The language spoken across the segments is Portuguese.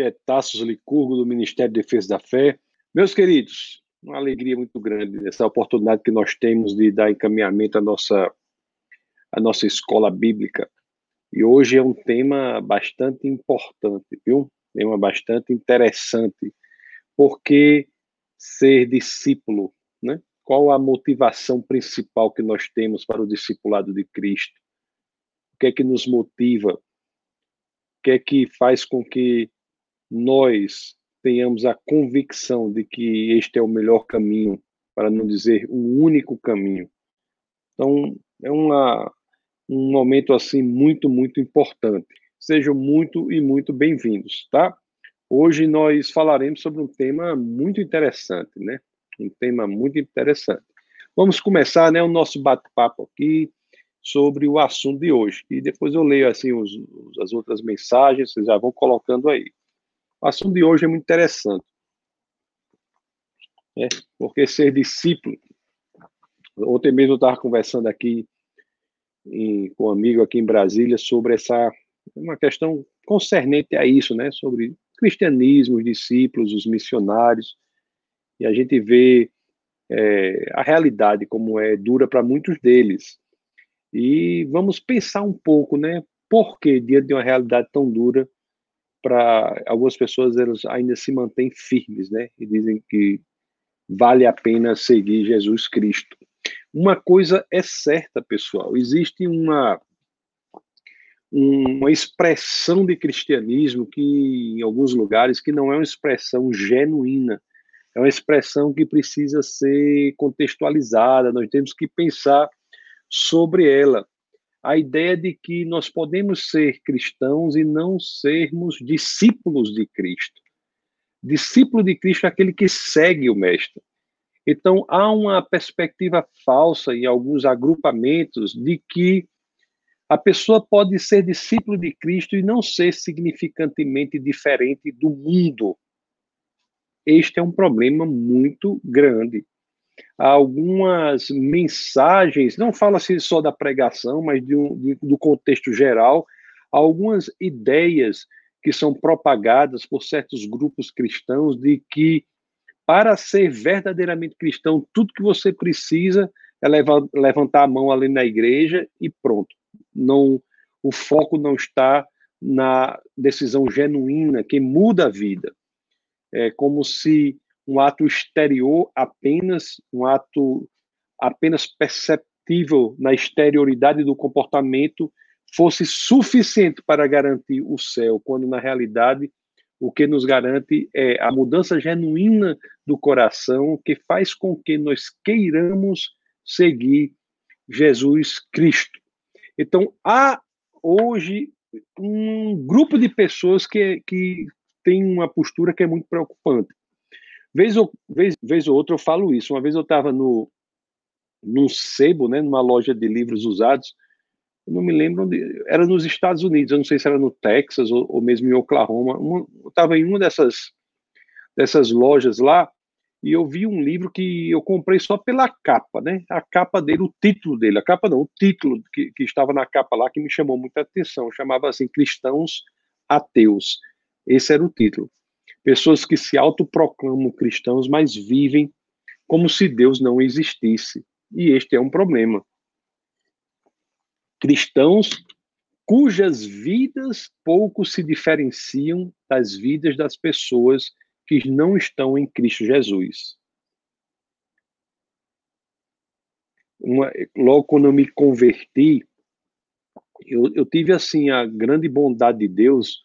que é Tassos Licurgo, do Ministério de Defesa da Fé. Meus queridos, uma alegria muito grande essa oportunidade que nós temos de dar encaminhamento à nossa, à nossa escola bíblica. E hoje é um tema bastante importante, viu? Tema bastante interessante, porque ser discípulo, né? Qual a motivação principal que nós temos para o discipulado de Cristo? O que é que nos motiva? O que é que faz com que nós tenhamos a convicção de que este é o melhor caminho, para não dizer o único caminho. Então, é uma, um momento assim muito, muito importante. Sejam muito e muito bem-vindos, tá? Hoje nós falaremos sobre um tema muito interessante, né? Um tema muito interessante. Vamos começar, né, o nosso bate-papo aqui sobre o assunto de hoje. E depois eu leio assim os, as outras mensagens, vocês já vão colocando aí. O assunto de hoje é muito interessante. Né? Porque ser discípulo. Ontem mesmo eu estava conversando aqui em, com um amigo aqui em Brasília sobre essa uma questão concernente a isso, né? Sobre cristianismo, os discípulos, os missionários. E a gente vê é, a realidade como é dura para muitos deles. E vamos pensar um pouco, né? Por que, diante de uma realidade tão dura, para algumas pessoas elas ainda se mantêm firmes, né? E dizem que vale a pena seguir Jesus Cristo. Uma coisa é certa, pessoal, existe uma uma expressão de cristianismo que em alguns lugares que não é uma expressão genuína, é uma expressão que precisa ser contextualizada, nós temos que pensar sobre ela a ideia de que nós podemos ser cristãos e não sermos discípulos de Cristo. Discípulo de Cristo é aquele que segue o Mestre. Então, há uma perspectiva falsa em alguns agrupamentos de que a pessoa pode ser discípulo de Cristo e não ser significantemente diferente do mundo. Este é um problema muito grande algumas mensagens, não fala-se só da pregação, mas de um, de, do contexto geral, algumas ideias que são propagadas por certos grupos cristãos de que para ser verdadeiramente cristão, tudo que você precisa é levantar a mão ali na igreja e pronto. Não, o foco não está na decisão genuína que muda a vida. É como se um ato exterior apenas, um ato apenas perceptível na exterioridade do comportamento fosse suficiente para garantir o céu, quando na realidade o que nos garante é a mudança genuína do coração que faz com que nós queiramos seguir Jesus Cristo. Então, há hoje um grupo de pessoas que, que tem uma postura que é muito preocupante. Vez ou, vez, vez ou outra eu falo isso. Uma vez eu estava num sebo, né, numa loja de livros usados, não me lembro onde, era nos Estados Unidos, eu não sei se era no Texas ou, ou mesmo em Oklahoma. Uma, eu estava em uma dessas dessas lojas lá e eu vi um livro que eu comprei só pela capa, né? A capa dele, o título dele, a capa não, o título que, que estava na capa lá que me chamou muita atenção, chamava assim Cristãos Ateus. Esse era o título. Pessoas que se autoproclamam cristãos, mas vivem como se Deus não existisse. E este é um problema. Cristãos cujas vidas pouco se diferenciam das vidas das pessoas que não estão em Cristo Jesus. Uma, logo quando eu me converti, eu, eu tive assim a grande bondade de Deus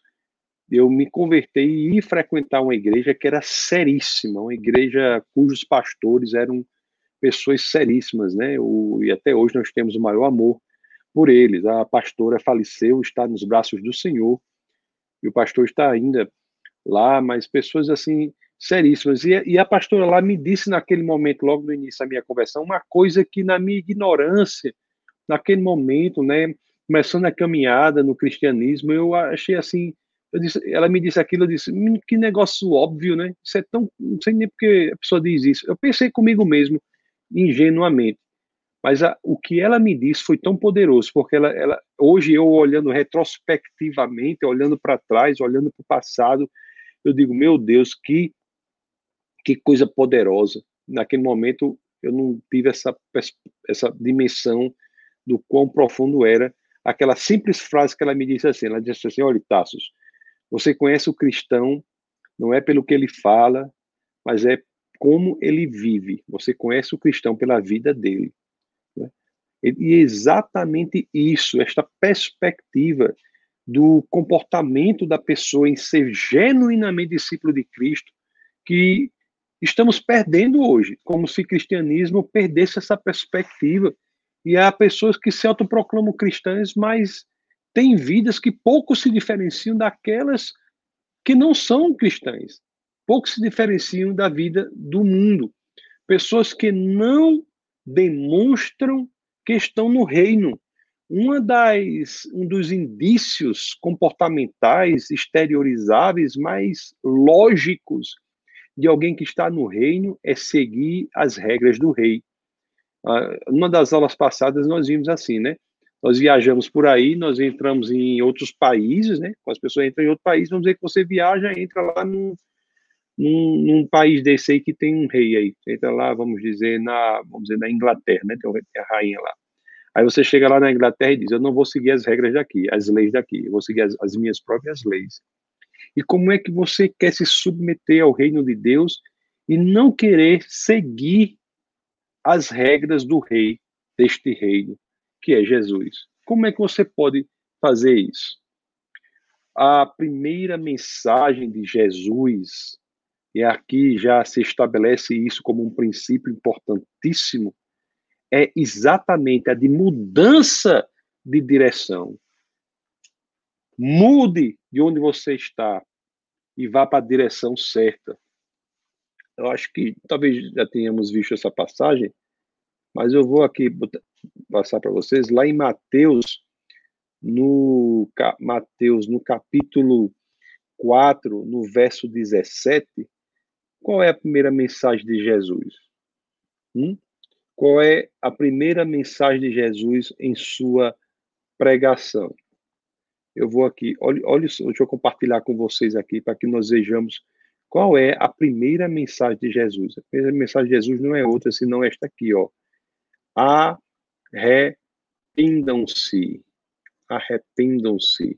eu me converti e ir frequentar uma igreja que era seríssima, uma igreja cujos pastores eram pessoas seríssimas, né? O, e até hoje nós temos o maior amor por eles. A pastora faleceu, está nos braços do Senhor, e o pastor está ainda lá, mas pessoas assim seríssimas. E, e a pastora lá me disse naquele momento, logo no início da minha conversão, uma coisa que na minha ignorância, naquele momento, né, começando a caminhada no cristianismo, eu achei assim Disse, ela me disse aquilo, eu disse, que negócio óbvio, né? Isso é tão. Não sei nem porque a pessoa diz isso. Eu pensei comigo mesmo, ingenuamente. Mas a, o que ela me disse foi tão poderoso, porque ela, ela hoje eu olhando retrospectivamente, olhando para trás, olhando para o passado, eu digo, meu Deus, que, que coisa poderosa. Naquele momento, eu não tive essa, essa dimensão do quão profundo era aquela simples frase que ela me disse assim. Ela disse assim: olha, Tassos, você conhece o cristão não é pelo que ele fala, mas é como ele vive. Você conhece o cristão pela vida dele. Né? E exatamente isso, esta perspectiva do comportamento da pessoa em ser genuinamente discípulo de Cristo, que estamos perdendo hoje, como se o cristianismo perdesse essa perspectiva. E há pessoas que se autoproclamam cristãs, mas têm vidas que pouco se diferenciam daquelas que não são cristãs, pouco se diferenciam da vida do mundo. Pessoas que não demonstram que estão no reino. Uma das, um dos indícios comportamentais exteriorizáveis mais lógicos de alguém que está no reino é seguir as regras do rei. Uh, uma das aulas passadas nós vimos assim, né? Nós viajamos por aí, nós entramos em outros países, né? As pessoas entram em outro país, vamos dizer que você viaja, entra lá num, num, num, país desse aí que tem um rei aí. Você entra lá, vamos dizer, na, vamos dizer, na Inglaterra, né? Tem a rainha lá. Aí você chega lá na Inglaterra e diz: Eu não vou seguir as regras daqui, as leis daqui, eu vou seguir as, as minhas próprias leis. E como é que você quer se submeter ao reino de Deus e não querer seguir as regras do rei, deste reino, que é Jesus? Como é que você pode fazer isso? A primeira mensagem de Jesus, e aqui já se estabelece isso como um princípio importantíssimo, é exatamente a de mudança de direção. Mude de onde você está e vá para a direção certa. Eu acho que talvez já tenhamos visto essa passagem, mas eu vou aqui passar para vocês lá em Mateus, no Mateus, no capítulo 4, no verso 17, qual é a primeira mensagem de Jesus? Hum? Qual é a primeira mensagem de Jesus em sua pregação? eu vou aqui, olha, olha, deixa eu compartilhar com vocês aqui para que nós vejamos qual é a primeira mensagem de Jesus. A primeira mensagem de Jesus não é outra senão esta aqui, ó. Arrependam-se, arrependam-se,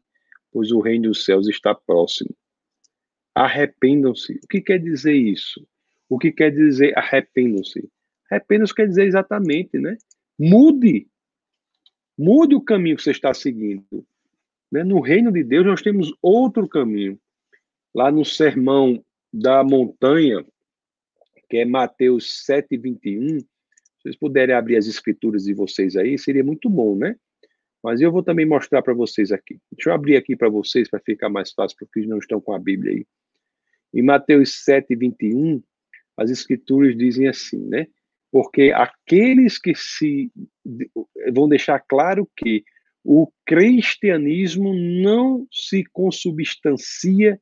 pois o reino dos céus está próximo. Arrependam-se. O que quer dizer isso? O que quer dizer arrependam-se? Arrependam-se quer dizer exatamente, né? Mude. Mude o caminho que você está seguindo. Né? No reino de Deus, nós temos outro caminho. Lá no Sermão da Montanha, que é Mateus 7, 21, se vocês puderem abrir as escrituras de vocês aí, seria muito bom, né? Mas eu vou também mostrar para vocês aqui. Deixa eu abrir aqui para vocês, para ficar mais fácil, porque não estão com a Bíblia aí. Em Mateus 7, 21, as escrituras dizem assim, né? Porque aqueles que se vão deixar claro que o cristianismo não se consubstancia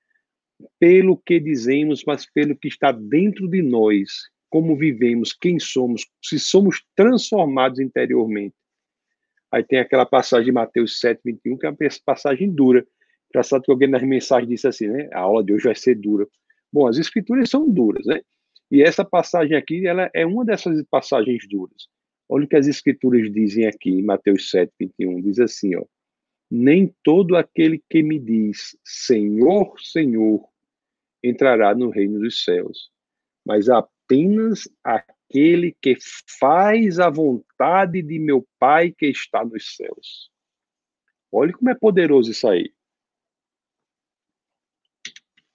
pelo que dizemos, mas pelo que está dentro de nós, como vivemos, quem somos, se somos transformados interiormente. Aí tem aquela passagem de Mateus 7, 21, que é uma passagem dura. Engraçado que alguém nas mensagens disse assim, né? A aula de hoje vai ser dura. Bom, as escrituras são duras, né? E essa passagem aqui, ela é uma dessas passagens duras. Olha o que as escrituras dizem aqui em Mateus 7, 21. Diz assim, ó. Nem todo aquele que me diz Senhor, Senhor, entrará no reino dos céus, mas apenas aquele que faz a vontade de meu Pai que está nos céus. Olha como é poderoso isso aí.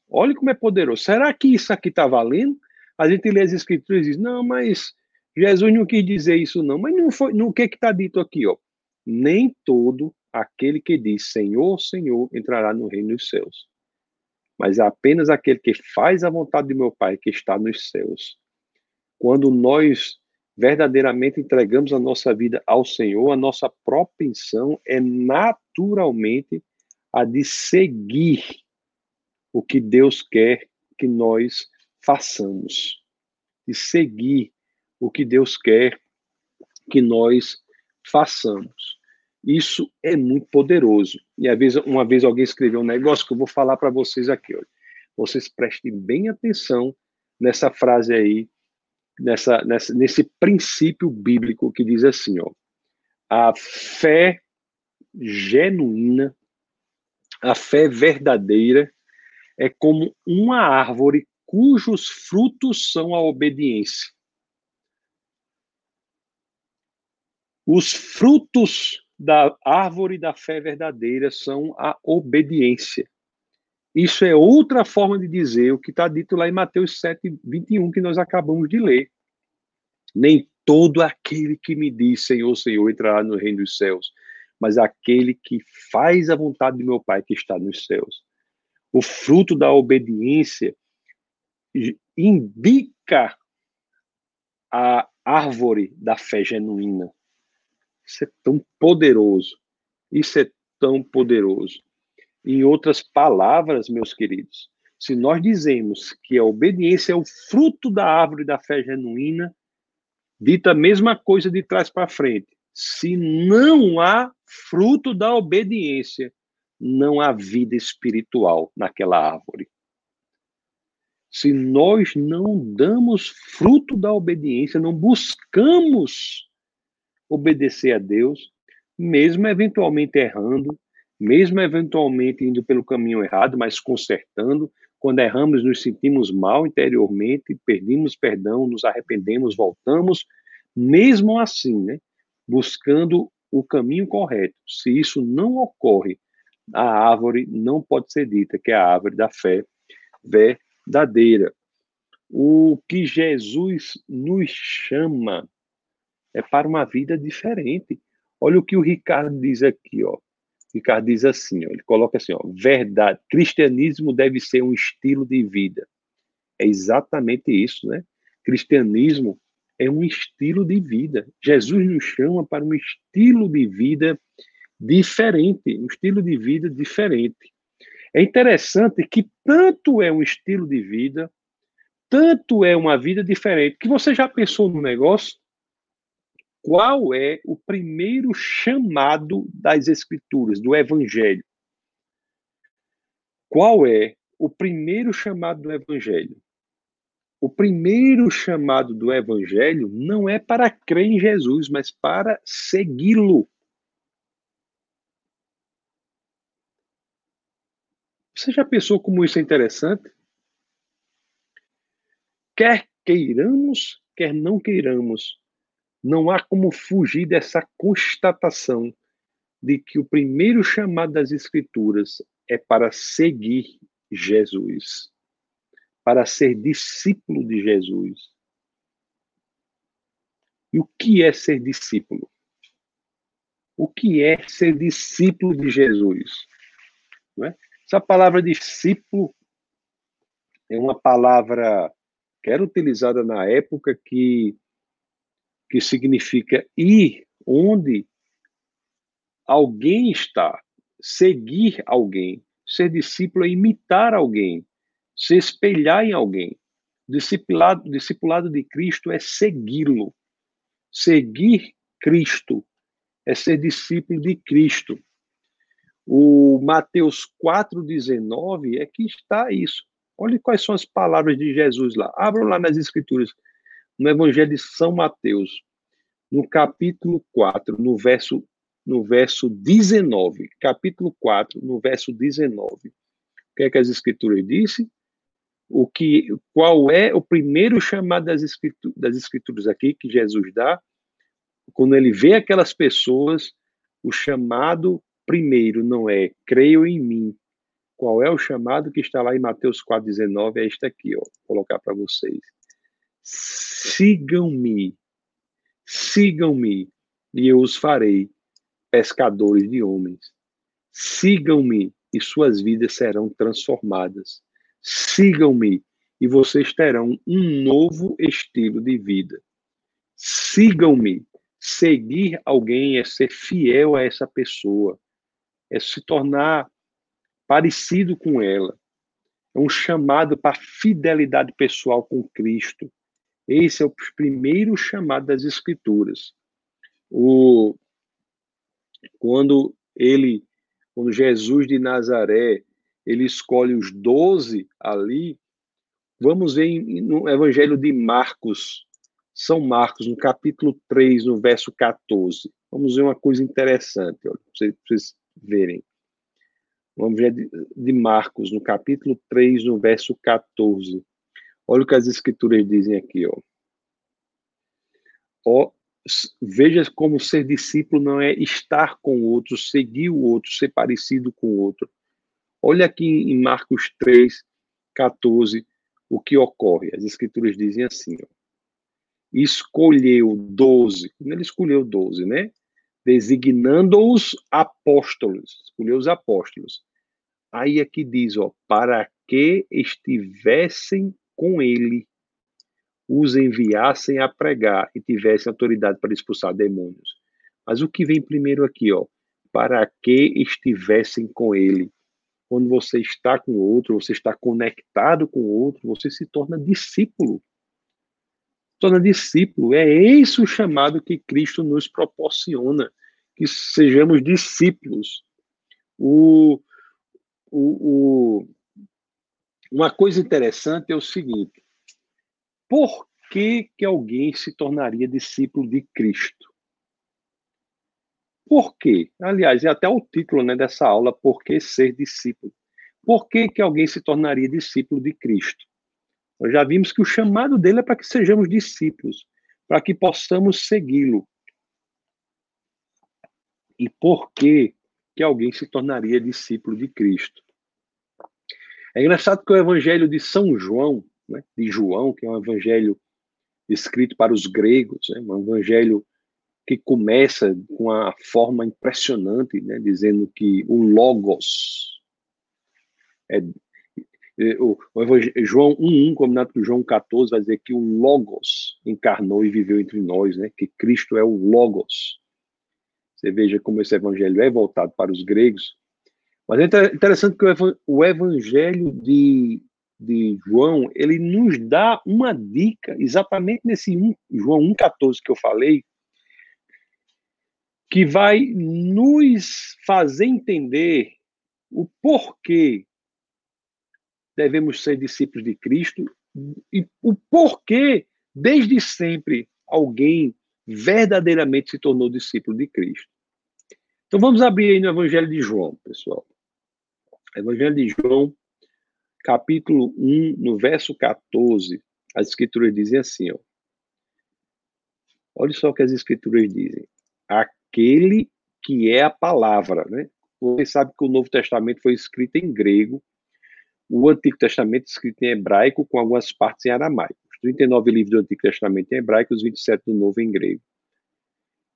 Olha como é poderoso. Será que isso aqui está valendo? A gente lê as escrituras e diz, não, mas Jesus não quis dizer isso, não, mas não foi. No que está dito aqui, ó? Nem todo aquele que diz Senhor, Senhor entrará no reino dos céus, mas é apenas aquele que faz a vontade de meu Pai que está nos céus. Quando nós verdadeiramente entregamos a nossa vida ao Senhor, a nossa propensão é naturalmente a de seguir o que Deus quer que nós façamos, de seguir o que Deus quer que nós façamos. Isso é muito poderoso. E às vezes, uma vez alguém escreveu um negócio que eu vou falar para vocês aqui. Olha. vocês prestem bem atenção nessa frase aí, nessa, nessa, nesse princípio bíblico que diz assim, ó, a fé genuína, a fé verdadeira é como uma árvore cujos frutos são a obediência. Os frutos da árvore da fé verdadeira são a obediência. Isso é outra forma de dizer o que está dito lá em Mateus 7, 21, que nós acabamos de ler. Nem todo aquele que me diz Senhor, Senhor entrará no reino dos céus, mas aquele que faz a vontade de meu Pai que está nos céus. O fruto da obediência indica a árvore da fé genuína. Isso é tão poderoso. Isso é tão poderoso. Em outras palavras, meus queridos, se nós dizemos que a obediência é o fruto da árvore da fé genuína, dita a mesma coisa de trás para frente. Se não há fruto da obediência, não há vida espiritual naquela árvore. Se nós não damos fruto da obediência, não buscamos obedecer a Deus, mesmo eventualmente errando, mesmo eventualmente indo pelo caminho errado, mas consertando. Quando erramos, nos sentimos mal interiormente, perdemos perdão, nos arrependemos, voltamos, mesmo assim, né, buscando o caminho correto. Se isso não ocorre, a árvore não pode ser dita que é a árvore da fé verdadeira. O que Jesus nos chama é para uma vida diferente. Olha o que o Ricardo diz aqui, ó. Ricardo diz assim, ó, ele coloca assim, ó, verdade, cristianismo deve ser um estilo de vida. É exatamente isso, né? Cristianismo é um estilo de vida. Jesus nos chama para um estilo de vida diferente, um estilo de vida diferente. É interessante que tanto é um estilo de vida, tanto é uma vida diferente, que você já pensou no negócio? Qual é o primeiro chamado das Escrituras, do Evangelho? Qual é o primeiro chamado do Evangelho? O primeiro chamado do Evangelho não é para crer em Jesus, mas para segui-lo. Você já pensou como isso é interessante? Quer queiramos, quer não queiramos, não há como fugir dessa constatação de que o primeiro chamado das Escrituras é para seguir Jesus, para ser discípulo de Jesus. E o que é ser discípulo? O que é ser discípulo de Jesus? É? Essa palavra discípulo é uma palavra que era utilizada na época que que significa ir onde alguém está, seguir alguém. Ser discípulo é imitar alguém, se espelhar em alguém. Discipulado, discipulado de Cristo é segui-lo. Seguir Cristo é ser discípulo de Cristo. O Mateus 4,19 é que está isso. Olha quais são as palavras de Jesus lá. Abram lá nas Escrituras no Evangelho de São Mateus, no capítulo 4, no verso, no verso 19. Capítulo 4, no verso 19. O que é que as Escrituras dizem? O que, qual é o primeiro chamado das escrituras, das escrituras aqui que Jesus dá? Quando ele vê aquelas pessoas, o chamado primeiro não é creio em mim. Qual é o chamado que está lá em Mateus 4,19? É este aqui, ó. Vou colocar para vocês. Sigam-me, sigam-me, e eu os farei pescadores de homens. Sigam-me, e suas vidas serão transformadas. Sigam-me, e vocês terão um novo estilo de vida. Sigam-me. Seguir alguém é ser fiel a essa pessoa, é se tornar parecido com ela. É um chamado para fidelidade pessoal com Cristo. Esse é o primeiro chamado das Escrituras. O, quando ele, quando Jesus de Nazaré, ele escolhe os doze ali. Vamos ver no Evangelho de Marcos, São Marcos, no capítulo 3, no verso 14. Vamos ver uma coisa interessante, para vocês verem. Vamos ver de Marcos, no capítulo 3, no verso 14. Olha o que as escrituras dizem aqui, ó. ó veja como ser discípulo não é estar com o outro, seguir o outro, ser parecido com o outro. Olha aqui em Marcos 3, 14, o que ocorre. As escrituras dizem assim, ó. Escolheu doze, ele escolheu doze, né? Designando-os apóstolos, escolheu os apóstolos. Aí aqui diz, ó, para que estivessem com ele, os enviassem a pregar e tivessem autoridade para expulsar demônios. Mas o que vem primeiro aqui, ó, para que estivessem com ele. Quando você está com o outro, você está conectado com o outro, você se torna discípulo. Torna discípulo. É esse o chamado que Cristo nos proporciona, que sejamos discípulos. O, o, o, uma coisa interessante é o seguinte: por que, que alguém se tornaria discípulo de Cristo? Por quê? Aliás, é até o título né, dessa aula, Por que ser discípulo? Por que, que alguém se tornaria discípulo de Cristo? Nós já vimos que o chamado dele é para que sejamos discípulos, para que possamos segui-lo. E por que que alguém se tornaria discípulo de Cristo. É engraçado que o evangelho de São João, né, de João, que é um evangelho escrito para os gregos, né, um evangelho que começa com uma forma impressionante, né, dizendo que o Logos é, é o, o João 1.1, combinado com João 14, vai dizer que o Logos encarnou e viveu entre nós, né, que Cristo é o Logos. Você veja como esse evangelho é voltado para os gregos. Mas é interessante que o evangelho de, de João, ele nos dá uma dica, exatamente nesse 1, João 1,14 que eu falei, que vai nos fazer entender o porquê devemos ser discípulos de Cristo e o porquê, desde sempre, alguém verdadeiramente se tornou discípulo de Cristo. Então vamos abrir aí no Evangelho de João, pessoal. Evangelho de João, capítulo 1, no verso 14, as escrituras dizem assim, ó. Olha só o que as escrituras dizem. Aquele que é a palavra, né? Você sabe que o Novo Testamento foi escrito em grego, o Antigo Testamento escrito em hebraico, com algumas partes em aramaico. Os 39 livros do Antigo Testamento em hebraico, os 27 do Novo em grego.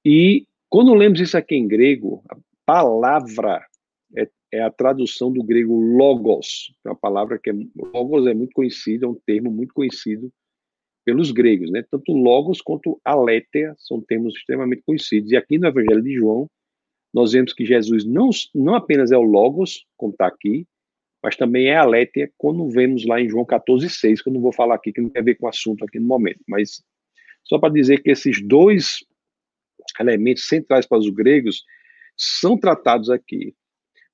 E quando lemos isso aqui em grego, a palavra é, é a tradução do grego logos, é uma palavra que é, logos é muito conhecido, é um termo muito conhecido pelos gregos, né? Tanto logos quanto aletheia são termos extremamente conhecidos. E aqui no Evangelho de João, nós vemos que Jesus não, não apenas é o logos, como está aqui, mas também é aletheia, quando vemos lá em João 14, 6, que eu não vou falar aqui, que não tem a ver com o assunto aqui no momento. Mas só para dizer que esses dois elementos centrais para os gregos são tratados aqui.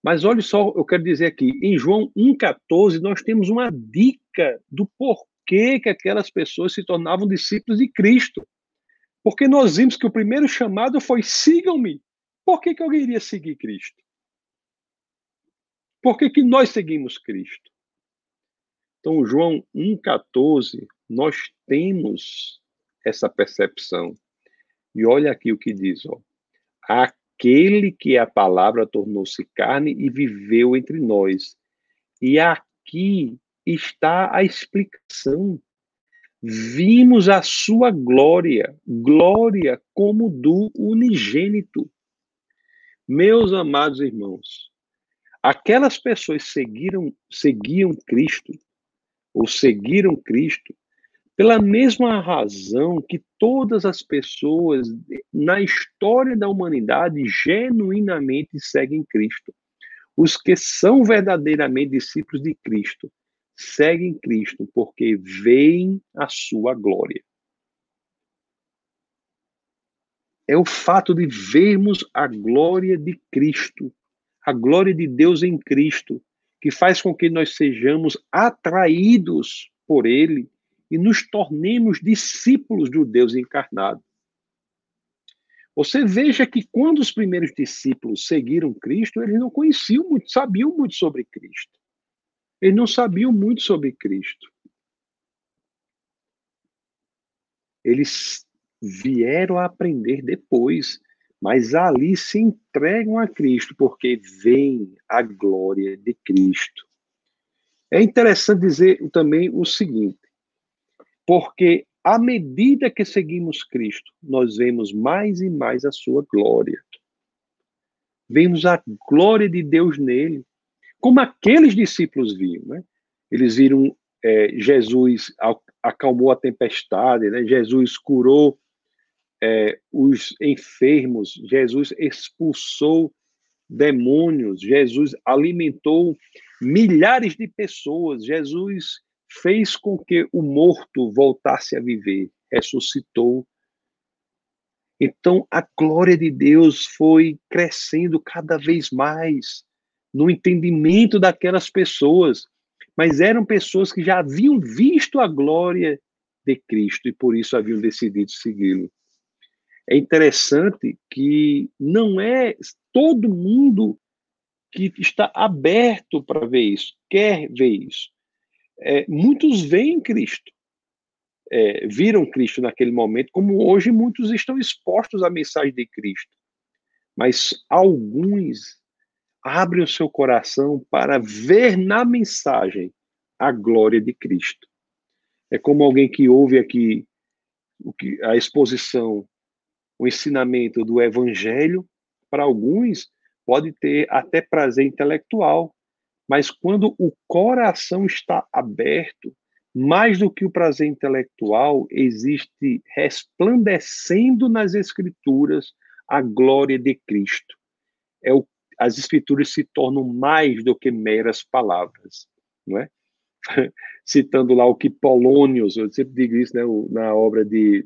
Mas olha só, eu quero dizer aqui, em João 1,14, nós temos uma dica do porquê que aquelas pessoas se tornavam discípulos de Cristo. Porque nós vimos que o primeiro chamado foi sigam-me. Por que, que alguém iria seguir Cristo? Por que, que nós seguimos Cristo? Então, João 1,14, nós temos essa percepção. E olha aqui o que diz, ó. Aquele que a palavra tornou-se carne e viveu entre nós. E aqui está a explicação. Vimos a sua glória, glória como do unigênito. Meus amados irmãos, aquelas pessoas seguiram, seguiam Cristo, ou seguiram Cristo, pela mesma razão que todas as pessoas na história da humanidade genuinamente seguem Cristo. Os que são verdadeiramente discípulos de Cristo seguem Cristo porque veem a sua glória. É o fato de vermos a glória de Cristo, a glória de Deus em Cristo, que faz com que nós sejamos atraídos por Ele e nos tornemos discípulos do Deus encarnado. Você veja que quando os primeiros discípulos seguiram Cristo, eles não conheciam muito, sabiam muito sobre Cristo. Eles não sabiam muito sobre Cristo. Eles vieram a aprender depois, mas ali se entregam a Cristo porque veem a glória de Cristo. É interessante dizer também o seguinte, porque à medida que seguimos Cristo, nós vemos mais e mais a sua glória. Vemos a glória de Deus nele, como aqueles discípulos viam, né? Eles viram é, Jesus acalmou a tempestade, né? Jesus curou é, os enfermos, Jesus expulsou demônios, Jesus alimentou milhares de pessoas, Jesus fez com que o morto voltasse a viver, ressuscitou. Então a glória de Deus foi crescendo cada vez mais no entendimento daquelas pessoas, mas eram pessoas que já haviam visto a glória de Cristo e por isso haviam decidido segui-lo. É interessante que não é todo mundo que está aberto para ver isso, quer ver isso é, muitos veem Cristo, é, viram Cristo naquele momento, como hoje muitos estão expostos à mensagem de Cristo. Mas alguns abrem o seu coração para ver na mensagem a glória de Cristo. É como alguém que ouve aqui a exposição, o ensinamento do Evangelho, para alguns pode ter até prazer intelectual, mas quando o coração está aberto, mais do que o prazer intelectual, existe resplandecendo nas Escrituras a glória de Cristo. É o, as Escrituras se tornam mais do que meras palavras, não é? Citando lá o que Polônios, eu sempre digo isso né, na obra de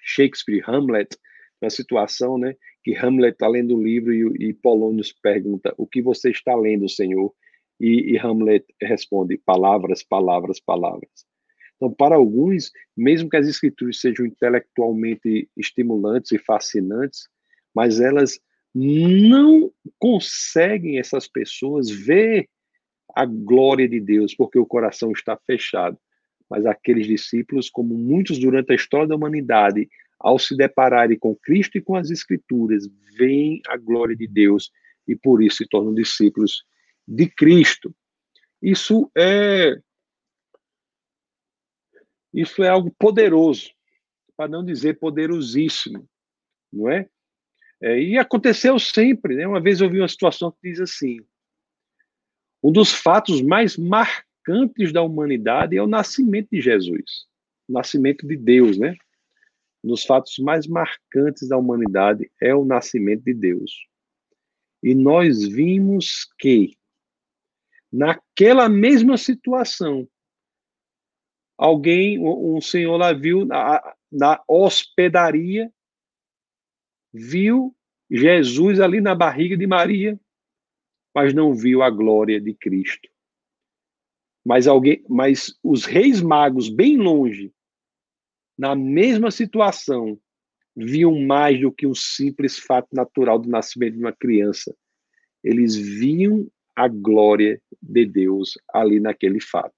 Shakespeare, Hamlet, na situação, né, que Hamlet está lendo o livro e, e Polônios pergunta: O que você está lendo, Senhor? E, e Hamlet responde: Palavras, palavras, palavras. Então, para alguns, mesmo que as escrituras sejam intelectualmente estimulantes e fascinantes, mas elas não conseguem, essas pessoas, ver a glória de Deus, porque o coração está fechado. Mas aqueles discípulos, como muitos durante a história da humanidade, ao se depararem com Cristo e com as Escrituras, veem a glória de Deus e por isso se tornam discípulos de Cristo. Isso é isso é algo poderoso, para não dizer poderosíssimo, não é? é e aconteceu sempre, né? Uma vez eu vi uma situação que diz assim: um dos fatos mais marcantes da humanidade é o nascimento de Jesus, o nascimento de Deus, né? Dos fatos mais marcantes da humanidade é o nascimento de Deus. E nós vimos que, naquela mesma situação, alguém, um senhor lá viu na, na hospedaria, viu Jesus ali na barriga de Maria, mas não viu a glória de Cristo. Mas alguém, mas os reis magos bem longe na mesma situação, viam mais do que um simples fato natural do nascimento de uma criança. Eles viam a glória de Deus ali naquele fato.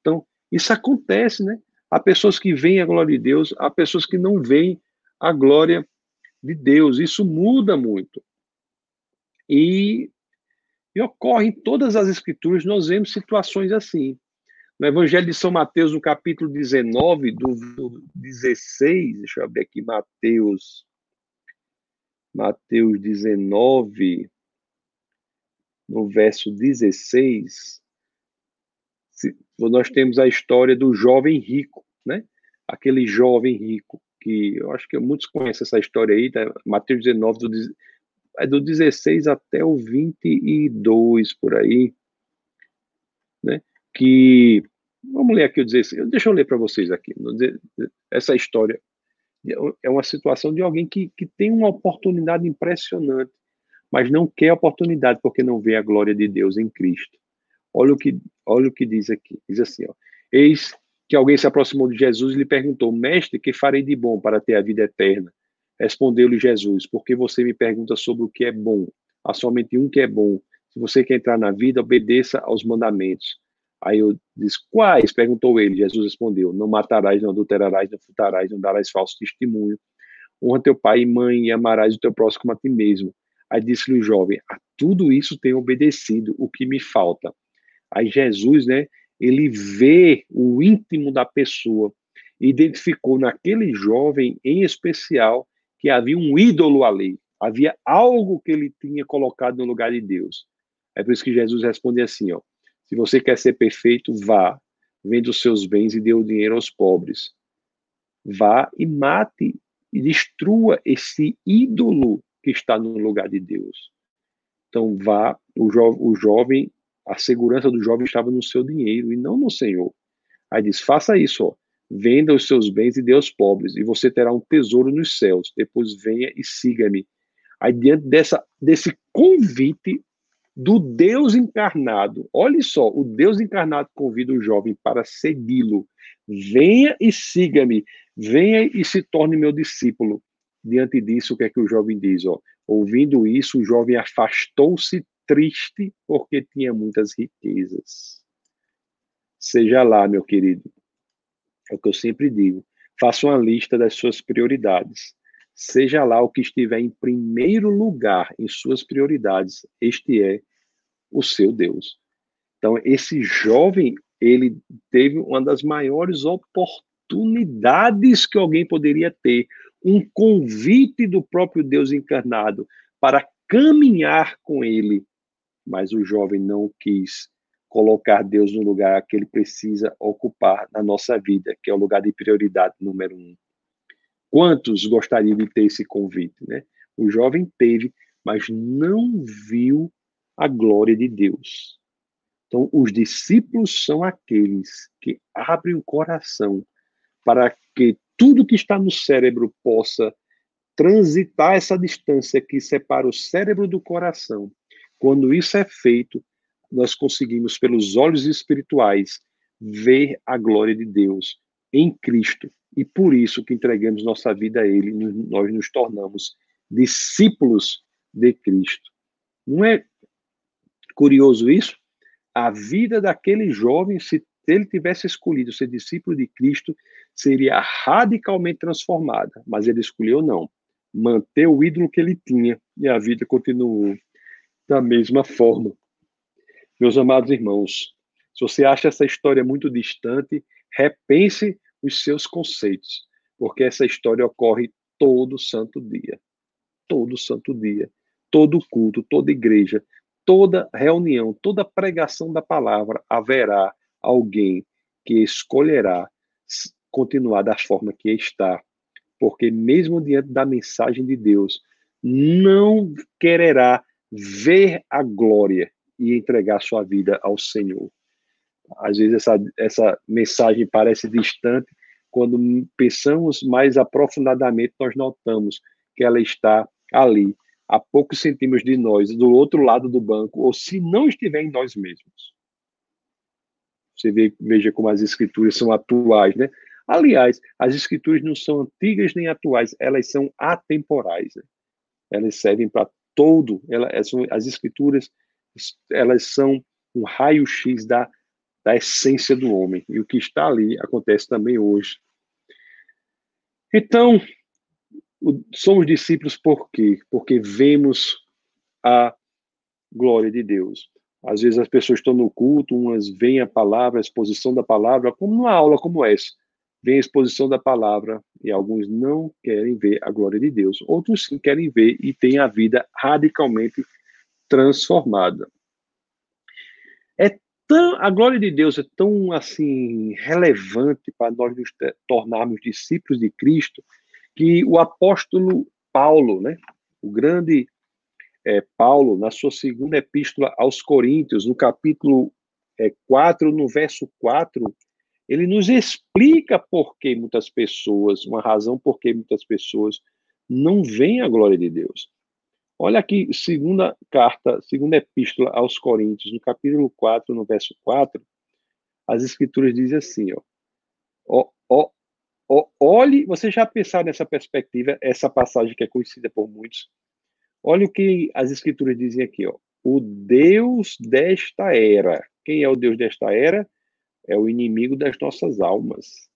Então, isso acontece, né? Há pessoas que veem a glória de Deus, há pessoas que não veem a glória de Deus. Isso muda muito. E, e ocorre em todas as escrituras, nós vemos situações assim. No Evangelho de São Mateus, no capítulo 19, do, do 16, deixa eu abrir aqui, Mateus, Mateus 19, no verso 16, nós temos a história do jovem rico, né? Aquele jovem rico, que eu acho que muitos conhecem essa história aí, tá? Mateus 19, do, é do 16 até o 22, por aí, né? Que Vamos ler aqui o 16. Deixa eu ler para vocês aqui. Essa história é uma situação de alguém que, que tem uma oportunidade impressionante, mas não quer oportunidade porque não vê a glória de Deus em Cristo. Olha o que, olha o que diz aqui. Diz assim, ó. Eis que alguém se aproximou de Jesus e lhe perguntou: Mestre, que farei de bom para ter a vida eterna? Respondeu-lhe Jesus: Porque você me pergunta sobre o que é bom? Há somente um que é bom. Se você quer entrar na vida, obedeça aos mandamentos. Aí eu disse: Quais? perguntou ele. Jesus respondeu: Não matarás, não adulterarás, não furtarás, não darás falso testemunho. Honra teu pai e mãe e amarás o teu próximo como a ti mesmo. Aí disse-lhe o jovem: A tudo isso tenho obedecido, o que me falta? Aí Jesus, né, ele vê o íntimo da pessoa, identificou naquele jovem em especial que havia um ídolo ali, havia algo que ele tinha colocado no lugar de Deus. É por isso que Jesus responde assim, ó: Se você quer ser perfeito, vá, vende os seus bens e dê o dinheiro aos pobres. Vá e mate e destrua esse ídolo que está no lugar de Deus. Então vá, o, jo o jovem a segurança do jovem estava no seu dinheiro e não no Senhor. Aí diz: faça isso, ó. venda os seus bens e dê aos pobres, e você terá um tesouro nos céus. Depois venha e siga-me. Aí, diante dessa, desse convite do Deus encarnado, olhe só, o Deus encarnado convida o jovem para segui-lo. Venha e siga-me, venha e se torne meu discípulo. Diante disso, o que é que o jovem diz? Ó? Ouvindo isso, o jovem afastou-se triste porque tinha muitas riquezas. Seja lá, meu querido. É o que eu sempre digo. Faça uma lista das suas prioridades. Seja lá o que estiver em primeiro lugar em suas prioridades. Este é o seu Deus. Então, esse jovem, ele teve uma das maiores oportunidades que alguém poderia ter. Um convite do próprio Deus encarnado para caminhar com ele mas o jovem não quis colocar Deus no lugar que ele precisa ocupar na nossa vida, que é o lugar de prioridade número um. Quantos gostariam de ter esse convite, né? O jovem teve, mas não viu a glória de Deus. Então, os discípulos são aqueles que abrem o coração para que tudo que está no cérebro possa transitar essa distância que separa o cérebro do coração quando isso é feito, nós conseguimos, pelos olhos espirituais, ver a glória de Deus em Cristo. E por isso que entregamos nossa vida a Ele, nós nos tornamos discípulos de Cristo. Não é curioso isso? A vida daquele jovem, se ele tivesse escolhido ser discípulo de Cristo, seria radicalmente transformada, mas ele escolheu não, manter o ídolo que ele tinha e a vida continuou da mesma forma. Meus amados irmãos, se você acha essa história muito distante, repense os seus conceitos, porque essa história ocorre todo santo dia. Todo santo dia. Todo culto, toda igreja, toda reunião, toda pregação da palavra, haverá alguém que escolherá continuar da forma que está. Porque, mesmo diante da mensagem de Deus, não quererá ver a glória e entregar sua vida ao Senhor. Às vezes essa, essa mensagem parece distante, quando pensamos mais aprofundadamente, nós notamos que ela está ali, a poucos centímetros de nós, do outro lado do banco, ou se não estiver em nós mesmos. Você vê, veja como as escrituras são atuais, né? Aliás, as escrituras não são antigas nem atuais, elas são atemporais. Né? Elas servem para todo, ela, as escrituras, elas são um raio-x da, da essência do homem. E o que está ali acontece também hoje. Então, somos discípulos por quê? Porque vemos a glória de Deus. Às vezes as pessoas estão no culto, umas veem a palavra, a exposição da palavra, como numa aula como essa vem a exposição da palavra e alguns não querem ver a glória de Deus. Outros sim querem ver e têm a vida radicalmente transformada. É tão, a glória de Deus é tão assim relevante para nós nos tornarmos discípulos de Cristo que o apóstolo Paulo, né, o grande é, Paulo, na sua segunda epístola aos Coríntios, no capítulo é, 4, no verso 4, ele nos explica por que muitas pessoas, uma razão por que muitas pessoas não veem a glória de Deus. Olha aqui, segunda carta, segunda epístola aos Coríntios, no capítulo 4, no verso 4, as escrituras dizem assim, ó, ó, ó, olhe, você já pensar nessa perspectiva, essa passagem que é conhecida por muitos, olha o que as escrituras dizem aqui, ó, o Deus desta era, quem é o Deus desta era? É o inimigo das nossas almas.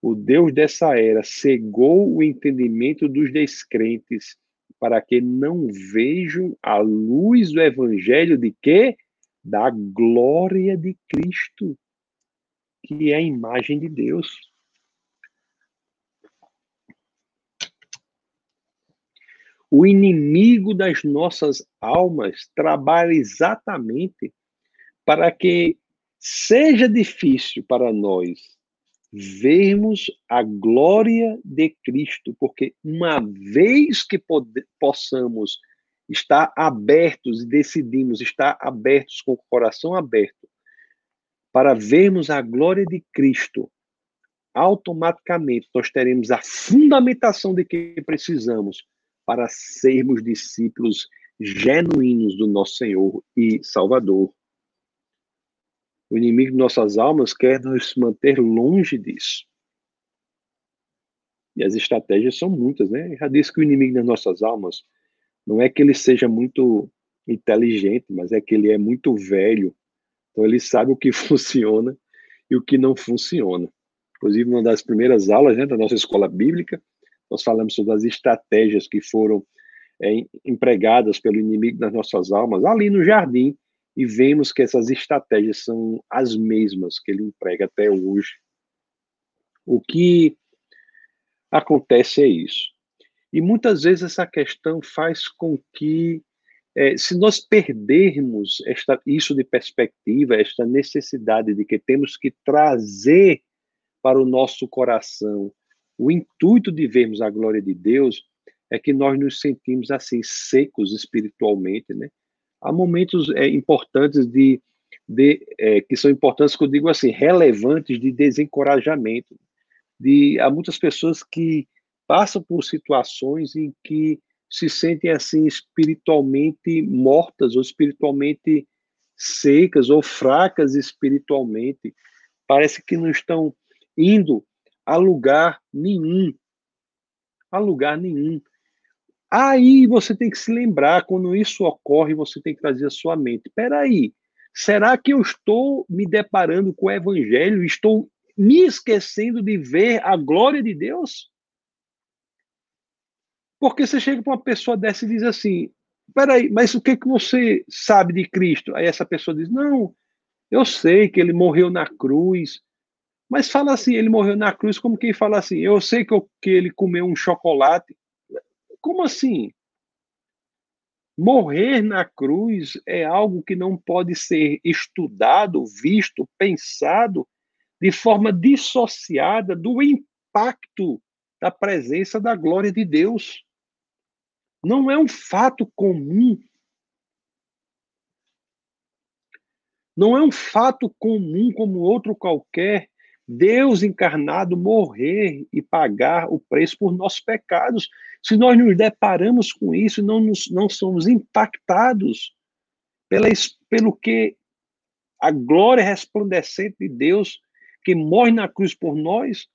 O Deus dessa era cegou o entendimento dos descrentes para que não vejam a luz do evangelho de quê? Da glória de Cristo, que é a imagem de Deus. O inimigo das nossas almas trabalha exatamente para que seja difícil para nós vermos a glória de Cristo, porque uma vez que possamos estar abertos e decidimos estar abertos com o coração aberto para vermos a glória de Cristo, automaticamente nós teremos a fundamentação de que precisamos para sermos discípulos genuínos do nosso Senhor e Salvador. O inimigo de nossas almas quer nos manter longe disso. E as estratégias são muitas, né? Já disse que o inimigo das nossas almas não é que ele seja muito inteligente, mas é que ele é muito velho. Então ele sabe o que funciona e o que não funciona. Inclusive, uma das primeiras aulas né, da nossa escola bíblica, nós falamos sobre as estratégias que foram é, empregadas pelo inimigo das nossas almas ali no jardim e vemos que essas estratégias são as mesmas que ele emprega até hoje. O que acontece é isso. E muitas vezes essa questão faz com que, é, se nós perdermos esta, isso de perspectiva, esta necessidade de que temos que trazer para o nosso coração o intuito de vermos a glória de Deus, é que nós nos sentimos assim secos espiritualmente, né? Há momentos é, importantes de, de é, que são importantes, que eu digo assim, relevantes de desencorajamento. De, há muitas pessoas que passam por situações em que se sentem assim espiritualmente mortas ou espiritualmente secas ou fracas espiritualmente. Parece que não estão indo a lugar nenhum. A lugar nenhum. Aí você tem que se lembrar, quando isso ocorre, você tem que trazer a sua mente. Peraí, será que eu estou me deparando com o evangelho? Estou me esquecendo de ver a glória de Deus? Porque você chega para uma pessoa dessa e diz assim: peraí, mas o que, que você sabe de Cristo? Aí essa pessoa diz: não, eu sei que ele morreu na cruz. Mas fala assim: ele morreu na cruz, como quem fala assim: eu sei que, eu, que ele comeu um chocolate. Como assim? Morrer na cruz é algo que não pode ser estudado, visto, pensado de forma dissociada do impacto da presença da glória de Deus. Não é um fato comum. Não é um fato comum como outro qualquer Deus encarnado morrer e pagar o preço por nossos pecados. Se nós nos deparamos com isso, não, nos, não somos impactados pela, pelo que a glória resplandecente de Deus que morre na cruz por nós,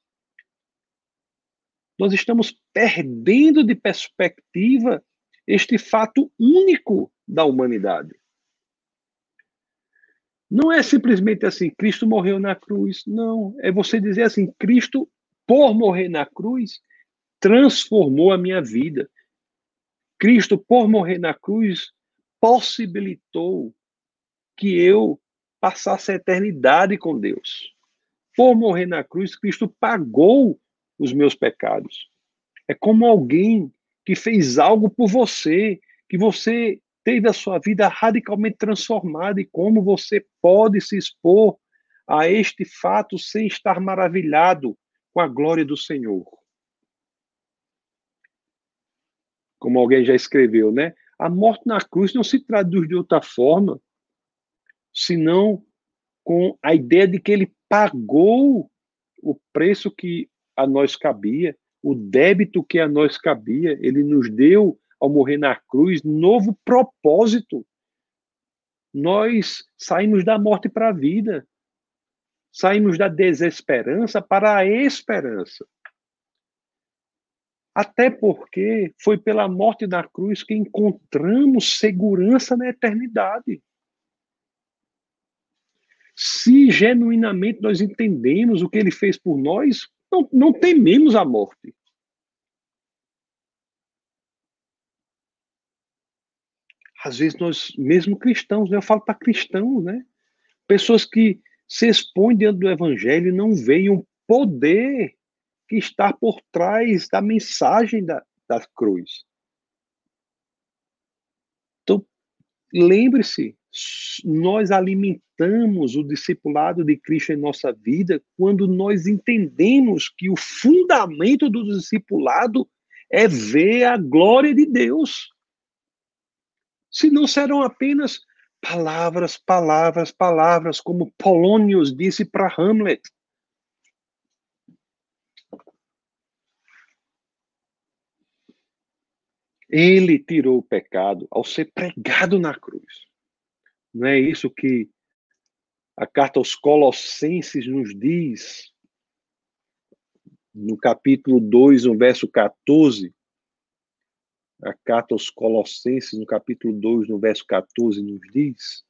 nós estamos perdendo de perspectiva este fato único da humanidade. Não é simplesmente assim, Cristo morreu na cruz. Não. É você dizer assim, Cristo, por morrer na cruz, transformou a minha vida. Cristo, por morrer na cruz, possibilitou que eu passasse a eternidade com Deus. Por morrer na cruz, Cristo pagou os meus pecados. É como alguém que fez algo por você, que você teve a sua vida radicalmente transformada e como você pode se expor a este fato sem estar maravilhado com a glória do Senhor. Como alguém já escreveu, né? A morte na cruz não se traduz de outra forma, senão com a ideia de que ele pagou o preço que a nós cabia, o débito que a nós cabia, ele nos deu ao morrer na cruz, novo propósito. Nós saímos da morte para a vida. Saímos da desesperança para a esperança. Até porque foi pela morte na cruz que encontramos segurança na eternidade. Se genuinamente nós entendemos o que ele fez por nós, não, não tememos a morte. Às vezes nós, mesmo cristãos, né? eu falo para cristãos, né? Pessoas que se expõem diante do evangelho e não veem o poder que está por trás da mensagem da, da cruz. Então, lembre-se, nós alimentamos o discipulado de Cristo em nossa vida quando nós entendemos que o fundamento do discipulado é ver a glória de Deus senão serão apenas palavras, palavras, palavras, como Polônios disse para Hamlet. Ele tirou o pecado ao ser pregado na cruz. Não é isso que a carta aos Colossenses nos diz? No capítulo 2, no verso 14, a carta aos Colossenses, no capítulo 2, no verso 14, nos diz: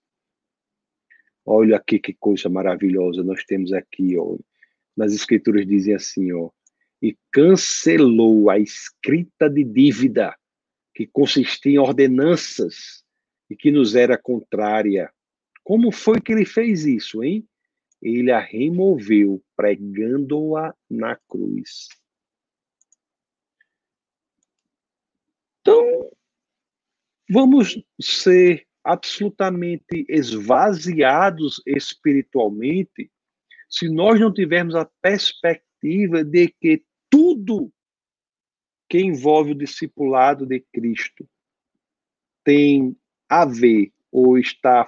Olha aqui que coisa maravilhosa nós temos aqui, ó. Nas escrituras dizem assim, ó, e cancelou a escrita de dívida que consistia em ordenanças e que nos era contrária. Como foi que ele fez isso, hein? Ele a removeu, pregando-a na cruz. Então, vamos ser absolutamente esvaziados espiritualmente se nós não tivermos a perspectiva de que tudo que envolve o discipulado de Cristo tem a ver ou está,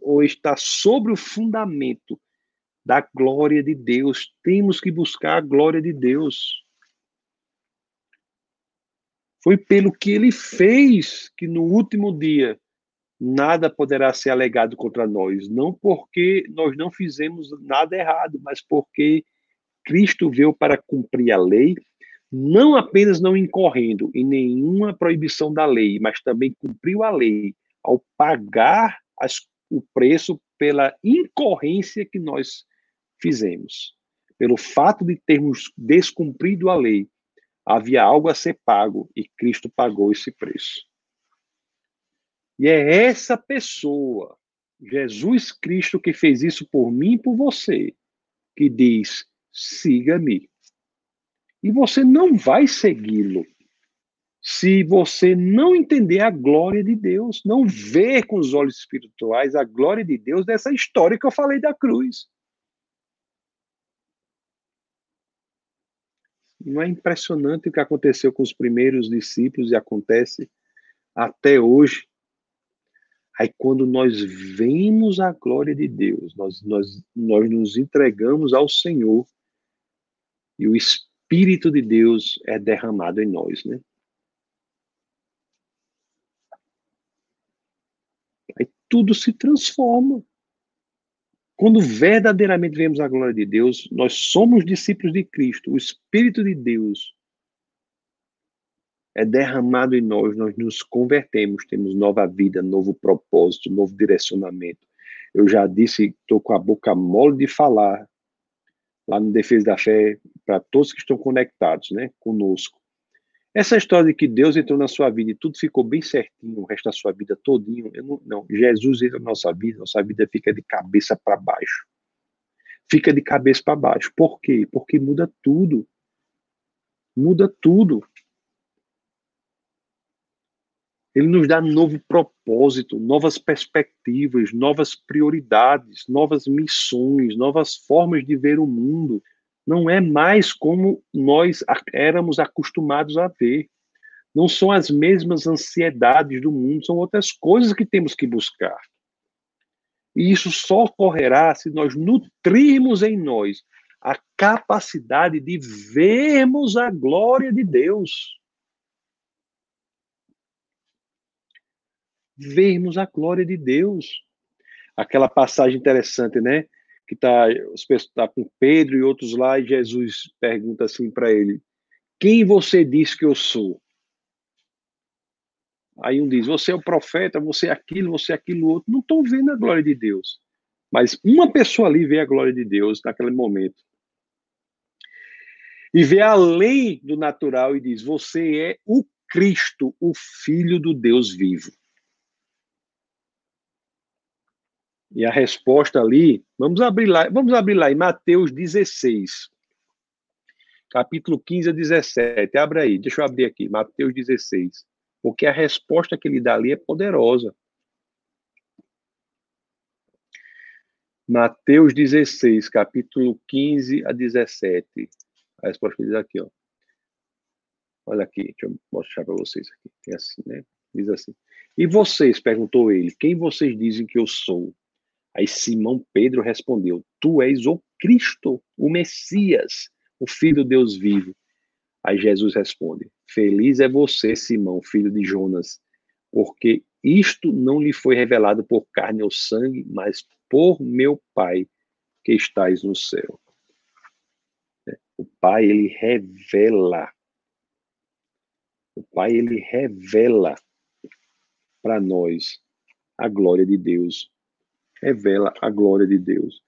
ou está sobre o fundamento da glória de Deus. Temos que buscar a glória de Deus. Foi pelo que ele fez que no último dia nada poderá ser alegado contra nós, não porque nós não fizemos nada errado, mas porque Cristo veio para cumprir a lei, não apenas não incorrendo em nenhuma proibição da lei, mas também cumpriu a lei ao pagar as, o preço pela incorrência que nós fizemos. Pelo fato de termos descumprido a lei, havia algo a ser pago e Cristo pagou esse preço. E é essa pessoa, Jesus Cristo, que fez isso por mim e por você, que diz: siga-me. E você não vai segui-lo se você não entender a glória de Deus, não ver com os olhos espirituais a glória de Deus dessa história que eu falei da cruz. Não é impressionante o que aconteceu com os primeiros discípulos e acontece até hoje? Aí, quando nós vemos a glória de Deus, nós, nós, nós nos entregamos ao Senhor e o Espírito de Deus é derramado em nós, né? Aí tudo se transforma. Quando verdadeiramente vemos a glória de Deus, nós somos discípulos de Cristo. O Espírito de Deus é derramado em nós, nós nos convertemos, temos nova vida, novo propósito, novo direcionamento. Eu já disse, estou com a boca mole de falar lá no Defesa da Fé para todos que estão conectados, né, conosco. Essa história de que Deus entrou na sua vida e tudo ficou bem certinho o resto da sua vida todinho, não, não. Jesus entra na nossa vida, nossa vida fica de cabeça para baixo. Fica de cabeça para baixo. Por quê? Porque muda tudo. Muda tudo. Ele nos dá novo propósito, novas perspectivas, novas prioridades, novas missões, novas formas de ver o mundo não é mais como nós éramos acostumados a ver. Não são as mesmas ansiedades do mundo, são outras coisas que temos que buscar. E isso só ocorrerá se nós nutrirmos em nós a capacidade de vermos a glória de Deus. vermos a glória de Deus. Aquela passagem interessante, né? Que está tá com Pedro e outros lá, e Jesus pergunta assim para ele: Quem você diz que eu sou? Aí um diz: Você é o profeta, você é aquilo, você é aquilo outro. Não estou vendo a glória de Deus. Mas uma pessoa ali vê a glória de Deus naquele momento. E vê além do natural e diz: Você é o Cristo, o Filho do Deus vivo. E a resposta ali, vamos abrir lá, vamos abrir lá em Mateus 16, capítulo 15 a 17. Abre aí, deixa eu abrir aqui, Mateus 16. Porque a resposta que ele dá ali é poderosa. Mateus 16, capítulo 15 a 17. A resposta que diz aqui, ó. Olha aqui, deixa eu mostrar para vocês aqui. Tem assim, né? Diz assim. E vocês, perguntou ele, quem vocês dizem que eu sou? Aí Simão Pedro respondeu: Tu és o Cristo, o Messias, o Filho do Deus vivo. Aí Jesus responde: Feliz é você, Simão, filho de Jonas, porque isto não lhe foi revelado por carne ou sangue, mas por meu Pai que estais no céu. É, o Pai, ele revela. O Pai, ele revela para nós a glória de Deus revela a glória de Deus.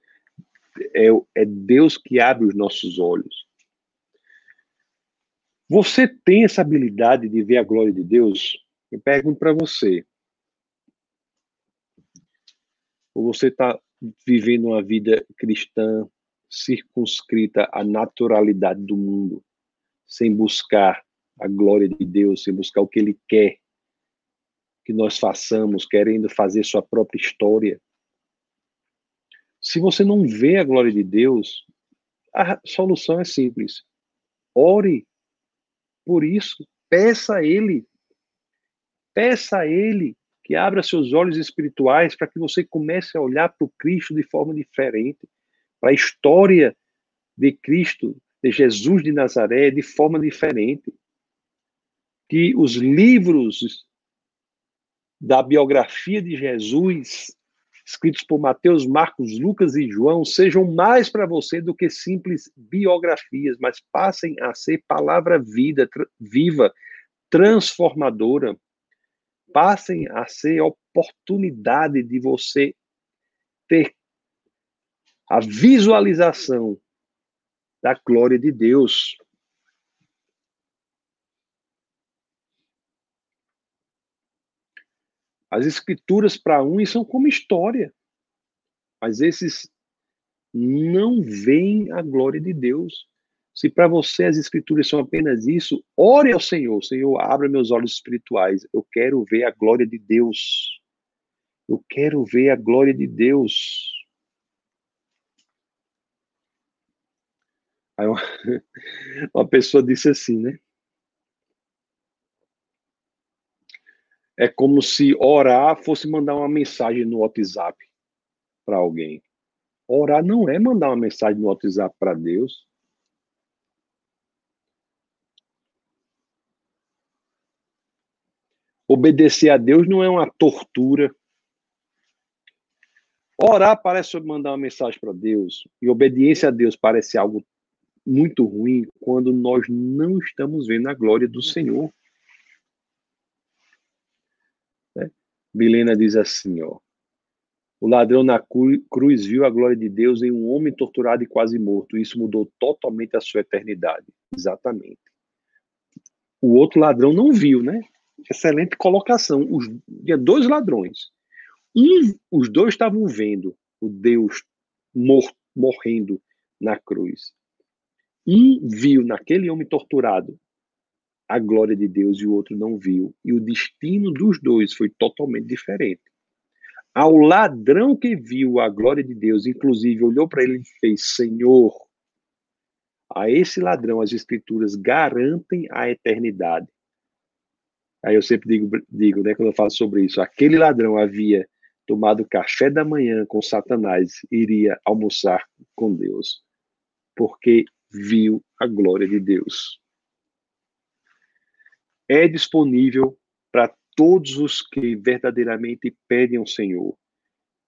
É, é Deus que abre os nossos olhos. Você tem essa habilidade de ver a glória de Deus? Eu pergunto para você. Ou você está vivendo uma vida cristã circunscrita à naturalidade do mundo, sem buscar a glória de Deus, sem buscar o que Ele quer que nós façamos, querendo fazer sua própria história? Se você não vê a glória de Deus, a solução é simples. Ore por isso. Peça a Ele. Peça a Ele que abra seus olhos espirituais para que você comece a olhar para o Cristo de forma diferente, para a história de Cristo, de Jesus de Nazaré, de forma diferente. Que os livros da biografia de Jesus escritos por Mateus, Marcos, Lucas e João, sejam mais para você do que simples biografias, mas passem a ser palavra vida, viva, transformadora. Passem a ser oportunidade de você ter a visualização da glória de Deus. As escrituras para uns são como história, mas esses não veem a glória de Deus. Se para você as escrituras são apenas isso, ore ao Senhor. Senhor, abra meus olhos espirituais. Eu quero ver a glória de Deus. Eu quero ver a glória de Deus. Aí uma, uma pessoa disse assim, né? É como se orar fosse mandar uma mensagem no WhatsApp para alguém. Orar não é mandar uma mensagem no WhatsApp para Deus. Obedecer a Deus não é uma tortura. Orar parece mandar uma mensagem para Deus, e obediência a Deus parece algo muito ruim quando nós não estamos vendo a glória do Senhor. Milena diz assim, ó. O ladrão na cruz viu a glória de Deus em um homem torturado e quase morto. Isso mudou totalmente a sua eternidade. Exatamente. O outro ladrão não viu, né? Excelente colocação. Os, tinha dois ladrões. Um, os dois estavam vendo o Deus mor, morrendo na cruz. Um viu naquele homem torturado a glória de Deus e o outro não viu. E o destino dos dois foi totalmente diferente. Ao ladrão que viu a glória de Deus, inclusive olhou para ele e fez: Senhor, a esse ladrão as escrituras garantem a eternidade. Aí eu sempre digo, digo, né, quando eu falo sobre isso, aquele ladrão havia tomado café da manhã com Satanás, iria almoçar com Deus, porque viu a glória de Deus é disponível para todos os que verdadeiramente pedem ao Senhor.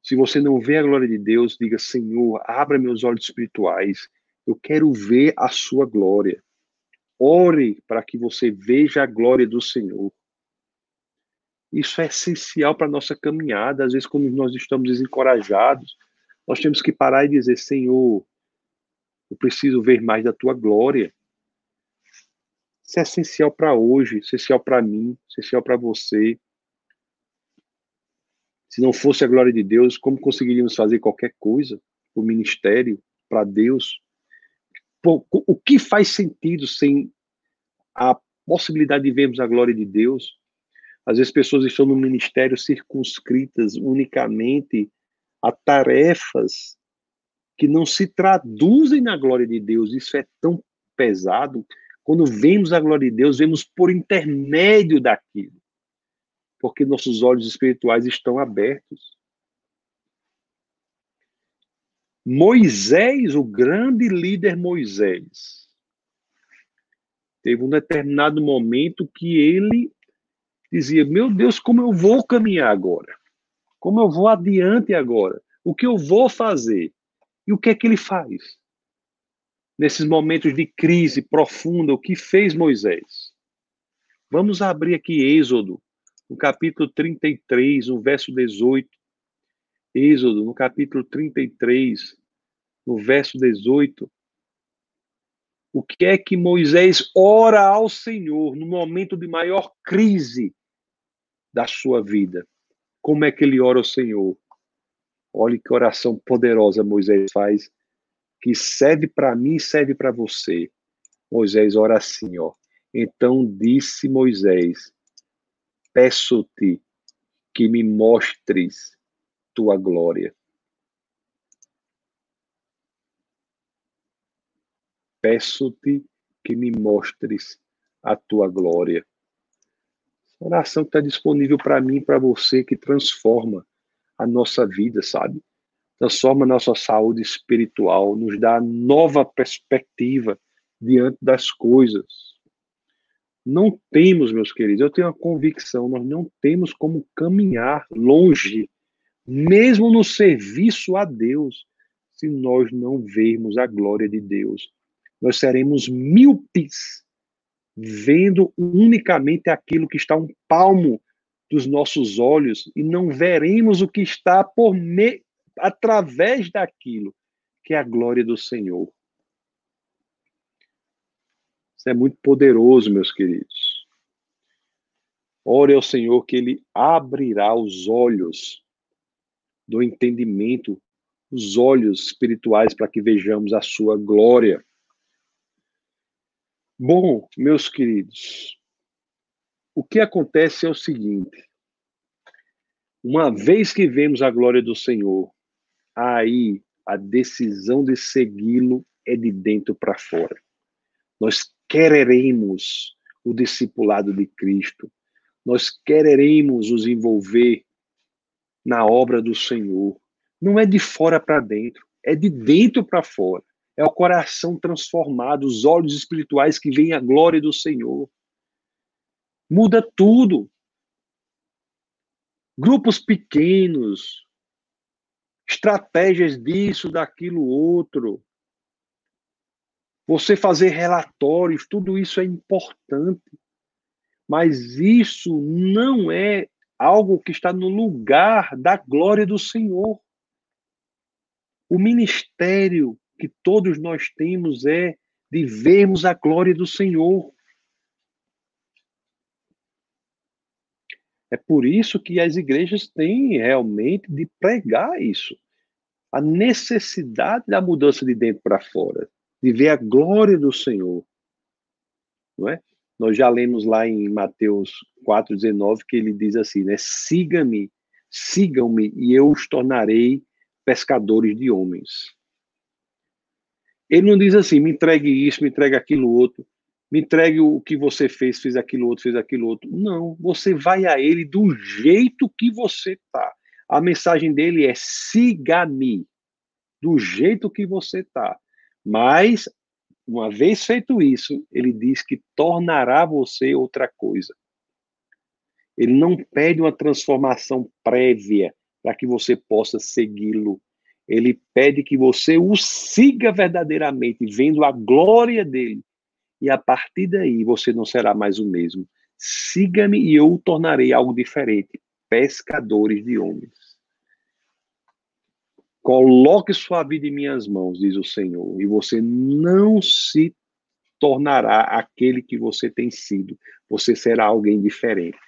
Se você não vê a glória de Deus, diga: Senhor, abra meus olhos espirituais. Eu quero ver a sua glória. Ore para que você veja a glória do Senhor. Isso é essencial para a nossa caminhada. Às vezes, quando nós estamos desencorajados, nós temos que parar e dizer: Senhor, eu preciso ver mais da tua glória. Isso é essencial para hoje, essencial para mim, essencial para você. Se não fosse a glória de Deus, como conseguiríamos fazer qualquer coisa? O ministério, para Deus. O que faz sentido sem a possibilidade de vermos a glória de Deus? Às vezes, pessoas estão no ministério circunscritas unicamente a tarefas que não se traduzem na glória de Deus. Isso é tão pesado. Quando vemos a glória de Deus, vemos por intermédio daquilo. Porque nossos olhos espirituais estão abertos. Moisés, o grande líder Moisés, teve um determinado momento que ele dizia: Meu Deus, como eu vou caminhar agora? Como eu vou adiante agora? O que eu vou fazer? E o que é que ele faz? Nesses momentos de crise profunda, o que fez Moisés? Vamos abrir aqui Êxodo, no capítulo 33, no verso 18. Êxodo, no capítulo 33, no verso 18. O que é que Moisés ora ao Senhor no momento de maior crise da sua vida? Como é que ele ora ao Senhor? Olhe que oração poderosa Moisés faz, que serve para mim e serve para você. Moisés ora assim, ó. Então disse Moisés: Peço-te que me mostres tua glória. Peço-te que me mostres a tua glória. Oração que está disponível para mim e para você, que transforma a nossa vida, sabe? Transforma nossa saúde espiritual, nos dá nova perspectiva diante das coisas. Não temos, meus queridos, eu tenho a convicção, nós não temos como caminhar longe, mesmo no serviço a Deus, se nós não vermos a glória de Deus. Nós seremos míopes, vendo unicamente aquilo que está um palmo dos nossos olhos e não veremos o que está por me... através daquilo que é a glória do Senhor. Isso é muito poderoso, meus queridos. Ore ao Senhor que Ele abrirá os olhos do entendimento, os olhos espirituais para que vejamos a sua glória. Bom, meus queridos, o que acontece é o seguinte: uma vez que vemos a glória do Senhor, aí a decisão de segui-lo é de dentro para fora. Nós quereremos o discipulado de Cristo, nós quereremos nos envolver na obra do Senhor. Não é de fora para dentro, é de dentro para fora. É o coração transformado, os olhos espirituais que veem a glória do Senhor. Muda tudo. Grupos pequenos, estratégias disso, daquilo, outro. Você fazer relatórios, tudo isso é importante. Mas isso não é algo que está no lugar da glória do Senhor. O ministério que todos nós temos é de vermos a glória do Senhor. É por isso que as igrejas têm realmente de pregar isso. A necessidade da mudança de dentro para fora, de ver a glória do Senhor. Não é? Nós já lemos lá em Mateus 4,19 que ele diz assim, né? Siga-me, sigam-me e eu os tornarei pescadores de homens. Ele não diz assim, me entregue isso, me entregue aquilo outro me entregue o que você fez, fez aquilo outro, fez aquilo outro. Não, você vai a ele do jeito que você está. A mensagem dele é siga-me, do jeito que você está. Mas, uma vez feito isso, ele diz que tornará você outra coisa. Ele não pede uma transformação prévia para que você possa segui-lo. Ele pede que você o siga verdadeiramente, vendo a glória dele. E a partir daí você não será mais o mesmo. Siga-me e eu o tornarei algo diferente. Pescadores de homens. Coloque sua vida em minhas mãos, diz o Senhor, e você não se tornará aquele que você tem sido. Você será alguém diferente.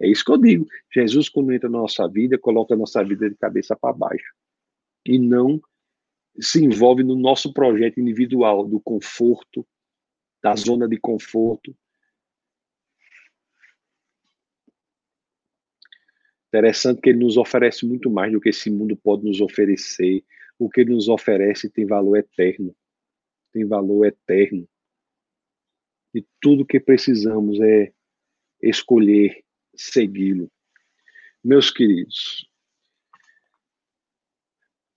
É isso que eu digo. Jesus, quando entra na nossa vida, coloca a nossa vida de cabeça para baixo. E não se envolve no nosso projeto individual do conforto, da zona de conforto. Interessante que ele nos oferece muito mais do que esse mundo pode nos oferecer. O que ele nos oferece tem valor eterno. Tem valor eterno. E tudo que precisamos é escolher segui-lo. Meus queridos,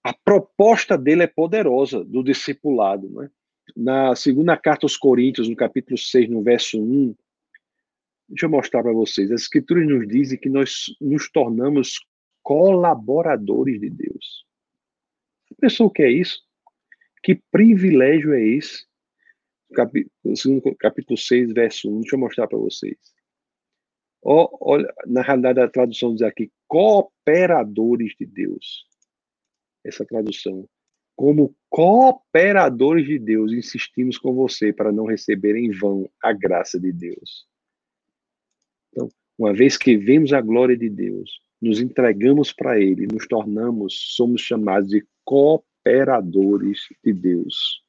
a proposta dele é poderosa, do discipulado. Né? Na segunda carta aos Coríntios, no capítulo 6, no verso 1, deixa eu mostrar para vocês. As escrituras nos dizem que nós nos tornamos colaboradores de Deus. Pensou o que é isso? Que privilégio é esse? Capítulo, capítulo 6, verso 1, deixa eu mostrar para vocês. olha, na realidade, a tradução diz aqui: cooperadores de Deus. Essa tradução. Como cooperadores de Deus, insistimos com você para não receber em vão a graça de Deus. Então, uma vez que vemos a glória de Deus, nos entregamos para Ele, nos tornamos, somos chamados de cooperadores de Deus.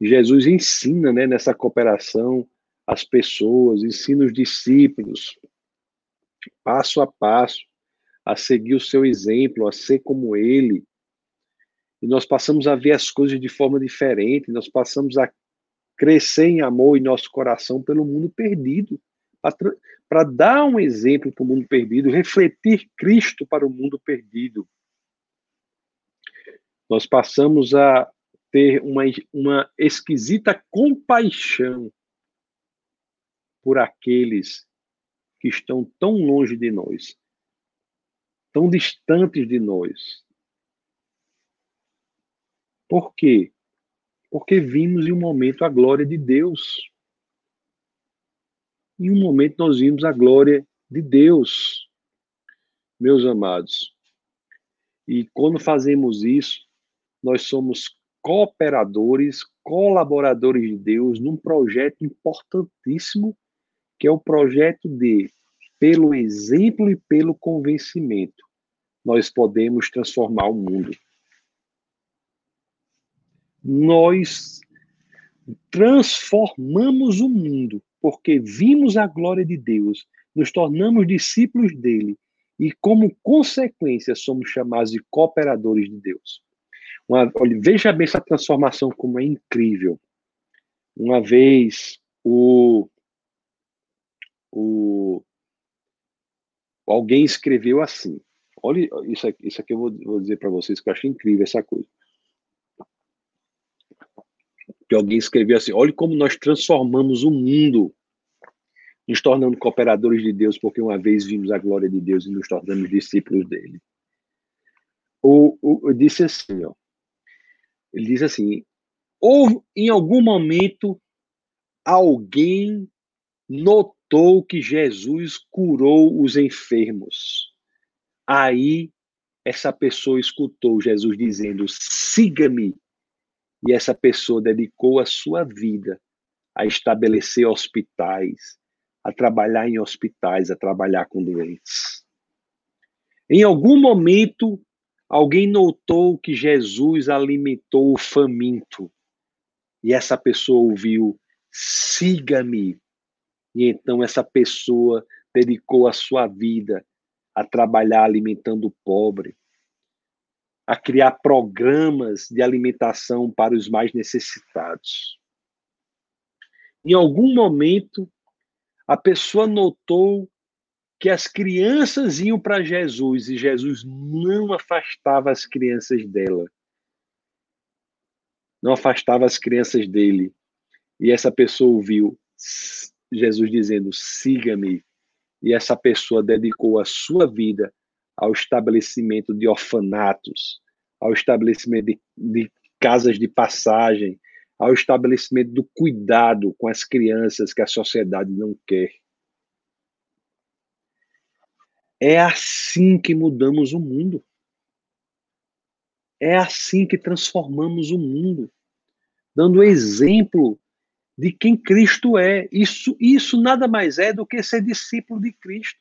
Jesus ensina né, nessa cooperação as pessoas, ensina os discípulos, passo a passo, a seguir o seu exemplo, a ser como ele. E nós passamos a ver as coisas de forma diferente, nós passamos a crescer em amor em nosso coração pelo mundo perdido, para dar um exemplo para o mundo perdido, refletir Cristo para o mundo perdido. Nós passamos a ter uma, uma esquisita compaixão por aqueles que estão tão longe de nós, tão distantes de nós. Por quê? Porque vimos em um momento a glória de Deus. Em um momento nós vimos a glória de Deus, meus amados. E quando fazemos isso, nós somos cooperadores, colaboradores de Deus num projeto importantíssimo, que é o projeto de, pelo exemplo e pelo convencimento, nós podemos transformar o mundo. Nós transformamos o mundo porque vimos a glória de Deus, nos tornamos discípulos dele e, como consequência, somos chamados de cooperadores de Deus. Uma, olha, veja bem essa transformação como é incrível. Uma vez o, o alguém escreveu assim. Olha isso aqui, isso aqui eu vou, vou dizer para vocês que eu acho incrível essa coisa. Que alguém escreveu assim: olhe como nós transformamos o mundo, nos tornando cooperadores de Deus, porque uma vez vimos a glória de Deus e nos tornamos discípulos dele. O, o, eu disse assim, ó, ele diz assim: ou em algum momento alguém notou que Jesus curou os enfermos. Aí essa pessoa escutou Jesus dizendo: siga-me. E essa pessoa dedicou a sua vida a estabelecer hospitais, a trabalhar em hospitais, a trabalhar com doentes. Em algum momento, Alguém notou que Jesus alimentou o faminto e essa pessoa ouviu: siga-me. E então essa pessoa dedicou a sua vida a trabalhar alimentando o pobre, a criar programas de alimentação para os mais necessitados. Em algum momento, a pessoa notou que as crianças iam para Jesus e Jesus não afastava as crianças dela. Não afastava as crianças dele. E essa pessoa ouviu Jesus dizendo: siga-me. e essa pessoa dedicou a sua vida ao estabelecimento de orfanatos, ao estabelecimento de, de casas de passagem, ao estabelecimento do cuidado com as crianças que a sociedade não quer. É assim que mudamos o mundo. É assim que transformamos o mundo, dando exemplo de quem Cristo é. Isso, isso nada mais é do que ser discípulo de Cristo.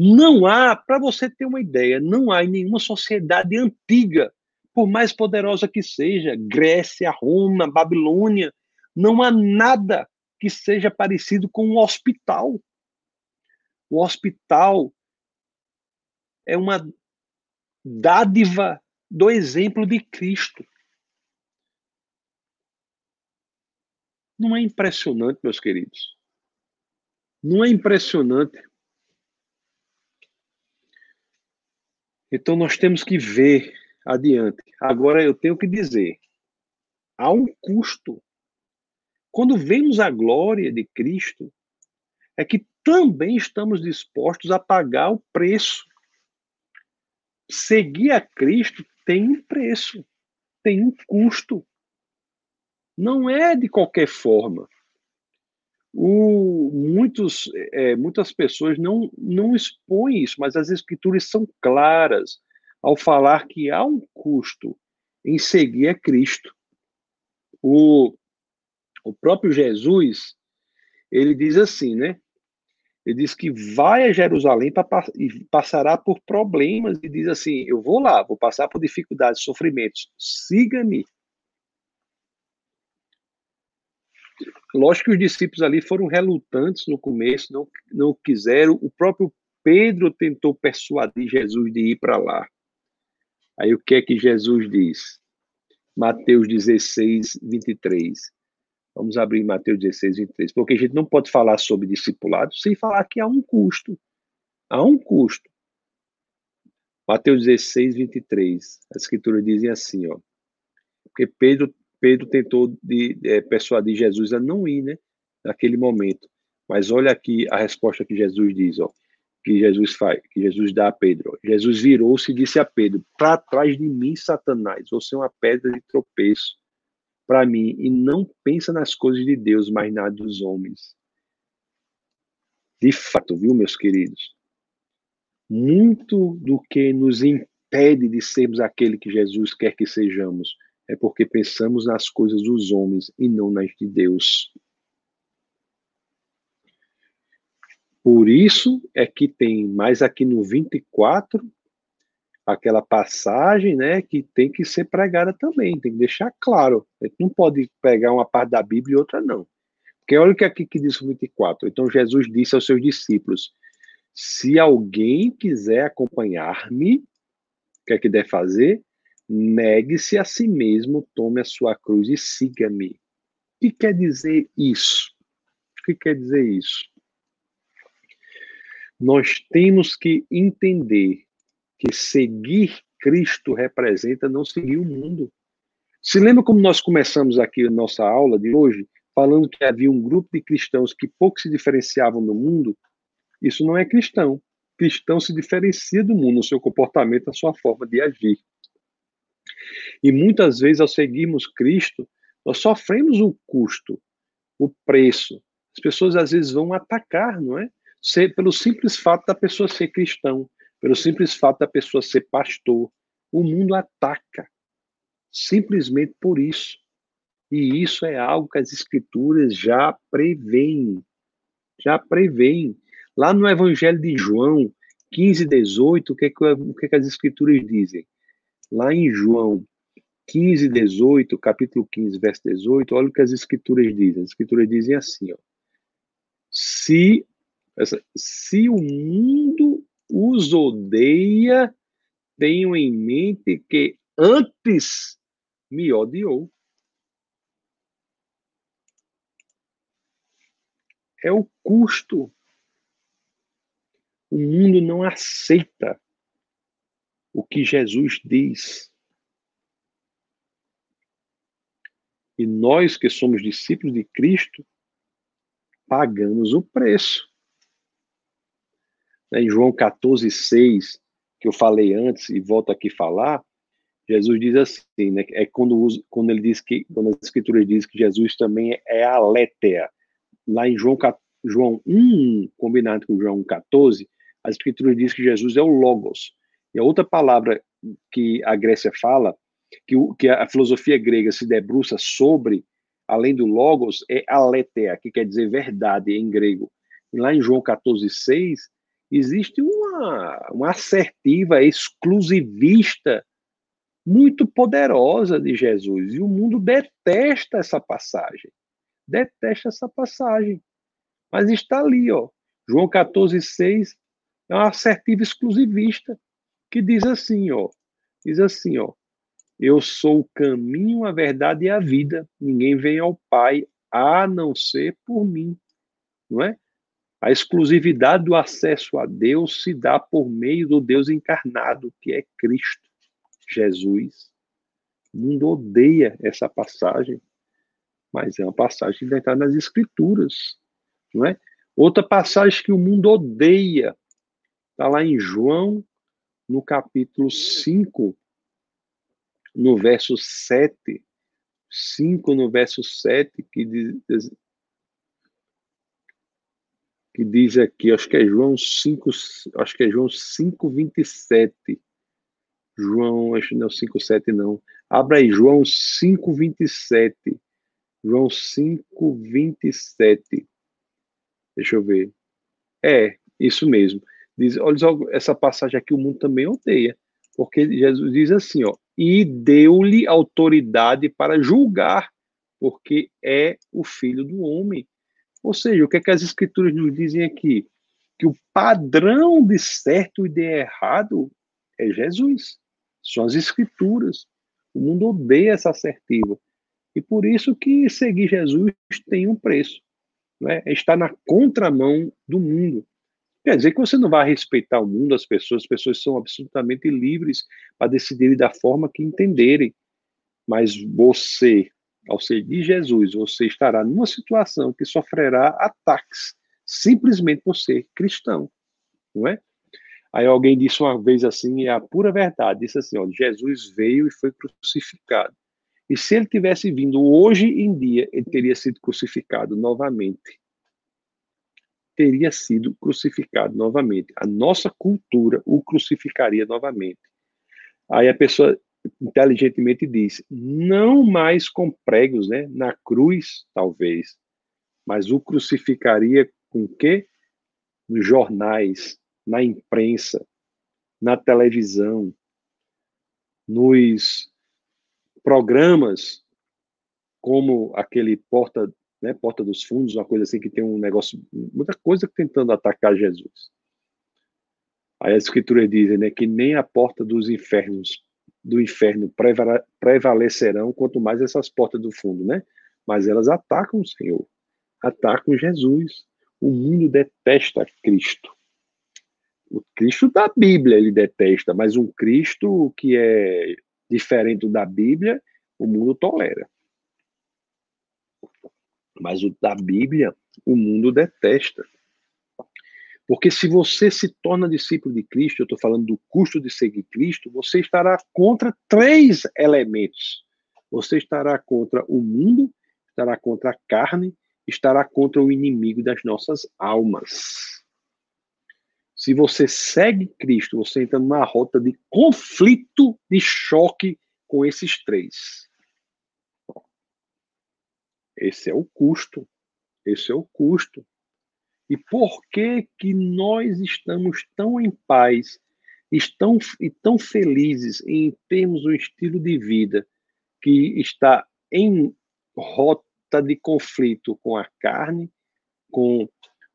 Não há, para você ter uma ideia, não há em nenhuma sociedade antiga, por mais poderosa que seja, Grécia, Roma, Babilônia, não há nada que seja parecido com um hospital. O hospital é uma dádiva do exemplo de Cristo. Não é impressionante, meus queridos? Não é impressionante? Então nós temos que ver adiante. Agora eu tenho que dizer, há um custo. Quando vemos a glória de Cristo, é que também estamos dispostos a pagar o preço. Seguir a Cristo tem um preço, tem um custo. Não é de qualquer forma. O, muitos, é, muitas pessoas não, não expõem isso, mas as escrituras são claras ao falar que há um custo em seguir a Cristo. O, o próprio Jesus, ele diz assim, né? Ele diz que vai a Jerusalém pra, e passará por problemas e diz assim: Eu vou lá, vou passar por dificuldades, sofrimentos, siga-me. Lógico que os discípulos ali foram relutantes no começo, não, não quiseram. O próprio Pedro tentou persuadir Jesus de ir para lá. Aí o que é que Jesus diz? Mateus 16, 23. Vamos abrir Mateus 16, 23. Porque a gente não pode falar sobre discipulado sem falar que há um custo. Há um custo. Mateus 16, 23. As escrituras dizem assim, ó. Porque Pedro, Pedro tentou de, é, persuadir Jesus a não ir, né? Naquele momento. Mas olha aqui a resposta que Jesus diz, ó. Que Jesus faz, que Jesus dá a Pedro. Jesus virou-se e disse a Pedro: Para trás de mim, Satanás, você é uma pedra de tropeço para mim e não pensa nas coisas de Deus, mas nas dos homens. De fato, viu, meus queridos? Muito do que nos impede de sermos aquele que Jesus quer que sejamos é porque pensamos nas coisas dos homens e não nas de Deus. Por isso é que tem mais aqui no 24 aquela passagem, né, que tem que ser pregada também, tem que deixar claro. A gente não pode pegar uma parte da Bíblia e outra não. Porque olha o que aqui que diz o 24. Então Jesus disse aos seus discípulos: Se alguém quiser acompanhar-me, o que é que deve fazer? Negue-se a si mesmo, tome a sua cruz e siga-me. O que quer dizer isso? O que quer dizer isso? Nós temos que entender que seguir Cristo representa não seguir o mundo. Se lembra como nós começamos aqui a nossa aula de hoje, falando que havia um grupo de cristãos que pouco se diferenciavam do mundo? Isso não é cristão. Cristão se diferencia do mundo no seu comportamento, na sua forma de agir. E muitas vezes, ao seguirmos Cristo, nós sofremos o custo, o preço. As pessoas às vezes vão atacar, não é? Ser, pelo simples fato da pessoa ser cristão pelo simples fato da pessoa ser pastor. O mundo ataca, simplesmente por isso. E isso é algo que as escrituras já preveem. Já preveem. Lá no Evangelho de João 15, 18, o que, é que, o que, é que as escrituras dizem? Lá em João 15, 18, capítulo 15, verso 18, olha o que as escrituras dizem. As escrituras dizem assim, ó. Se, se o mundo os odeia, tenham em mente que antes me odiou. É o custo. O mundo não aceita o que Jesus diz. E nós que somos discípulos de Cristo, pagamos o preço. né, em João 14, 6, que eu falei antes e volto aqui falar, Jesus diz assim, né, é quando, quando ele diz que, quando as escrituras diz que Jesus também é a letéa. Lá em João, João 1, combinado com João 14, as escrituras diz que Jesus é o Logos. E a outra palavra que a Grécia fala, que, o, que a filosofia grega se debruça sobre, além do Logos, é aletheia, que quer dizer verdade em grego. E lá em João 14, 6, existe uma, uma assertiva exclusivista muito poderosa de Jesus. E o mundo detesta essa passagem. Detesta essa passagem. Mas está ali, ó. João 14, 6 é uma assertiva exclusivista que diz assim, ó. Diz assim, ó. Eu sou o caminho, a verdade e a vida. Ninguém vem ao Pai a não ser por mim. Não é? A exclusividade do acesso a Deus se dá por meio do Deus encarnado, que é Cristo, Jesus. O mundo odeia essa passagem, mas é uma passagem está nas Escrituras, não é? Outra passagem que o mundo odeia está lá em João, no capítulo 5, no verso 7. 5 no verso 7, que diz, que diz aqui, acho que é João 5, acho que é João 5, 27. João, acho que não é 5, 7, não. Abra aí, João 5, 27. João 5, 27. Deixa eu ver. É, isso mesmo. Diz, olha só essa passagem aqui, o mundo também odeia. Porque Jesus diz assim, ó, e deu-lhe autoridade para julgar, porque é o filho do homem. Ou seja, o que, é que as escrituras nos dizem aqui? Que o padrão de certo e de errado é Jesus. São as escrituras. O mundo odeia essa assertiva. E por isso que seguir Jesus tem um preço. Né? Está na contramão do mundo. Quer dizer que você não vai respeitar o mundo, as pessoas, as pessoas são absolutamente livres para decidirem da forma que entenderem. Mas você ao seguir Jesus, você estará numa situação que sofrerá ataques, simplesmente por ser cristão, não é? Aí alguém disse uma vez assim, é a pura verdade, disse assim, ó, Jesus veio e foi crucificado. E se ele tivesse vindo hoje em dia, ele teria sido crucificado novamente. Teria sido crucificado novamente. A nossa cultura o crucificaria novamente. Aí a pessoa inteligentemente disse: não mais com pregos, né? Na cruz, talvez, mas o crucificaria com quê? Nos jornais, na imprensa, na televisão, nos programas como aquele porta, né, porta dos fundos, uma coisa assim que tem um negócio, muita coisa tentando atacar Jesus. Aí as escrituras dizem, né, que nem a porta dos infernos do inferno prevalecerão, quanto mais essas portas do fundo, né? Mas elas atacam o Senhor, atacam Jesus. O mundo detesta Cristo. O Cristo da Bíblia ele detesta, mas um Cristo que é diferente da Bíblia, o mundo tolera. Mas o da Bíblia, o mundo detesta. Porque se você se torna discípulo de Cristo, eu estou falando do custo de seguir Cristo, você estará contra três elementos. Você estará contra o mundo, estará contra a carne, estará contra o inimigo das nossas almas. Se você segue Cristo, você entra numa rota de conflito, de choque com esses três. Esse é o custo. Esse é o custo. E por que que nós estamos tão em paz estão, e tão felizes em termos um estilo de vida que está em rota de conflito com a carne, com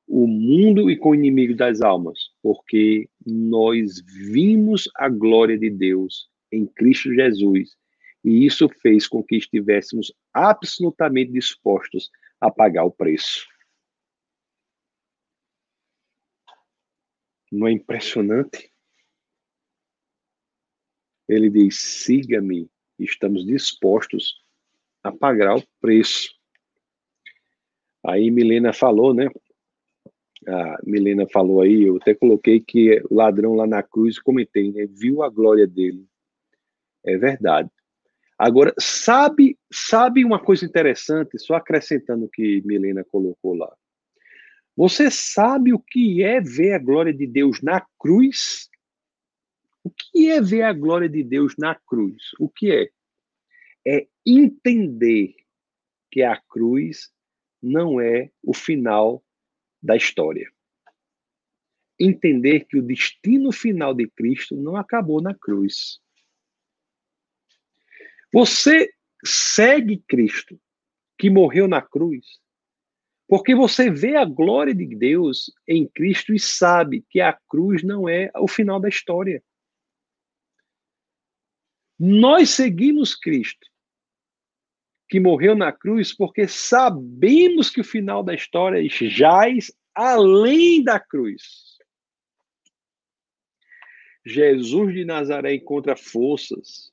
o mundo e com o inimigo das almas? Porque nós vimos a glória de Deus em Cristo Jesus. E isso fez com que estivéssemos absolutamente dispostos a pagar o preço. Não é impressionante? Ele diz: siga-me, estamos dispostos a pagar o preço. Aí Milena falou, né? a Milena falou aí, eu até coloquei que o ladrão lá na cruz, comentei, né? Viu a glória dele. É verdade. Agora, sabe, sabe uma coisa interessante, só acrescentando o que Milena colocou lá. Você sabe o que é ver a glória de Deus na cruz? O que é ver a glória de Deus na cruz? O que é? É entender que a cruz não é o final da história. Entender que o destino final de Cristo não acabou na cruz. Você segue Cristo, que morreu na cruz, porque você vê a glória de Deus em Cristo e sabe que a cruz não é o final da história. Nós seguimos Cristo, que morreu na cruz, porque sabemos que o final da história jaz além da cruz. Jesus de Nazaré encontra forças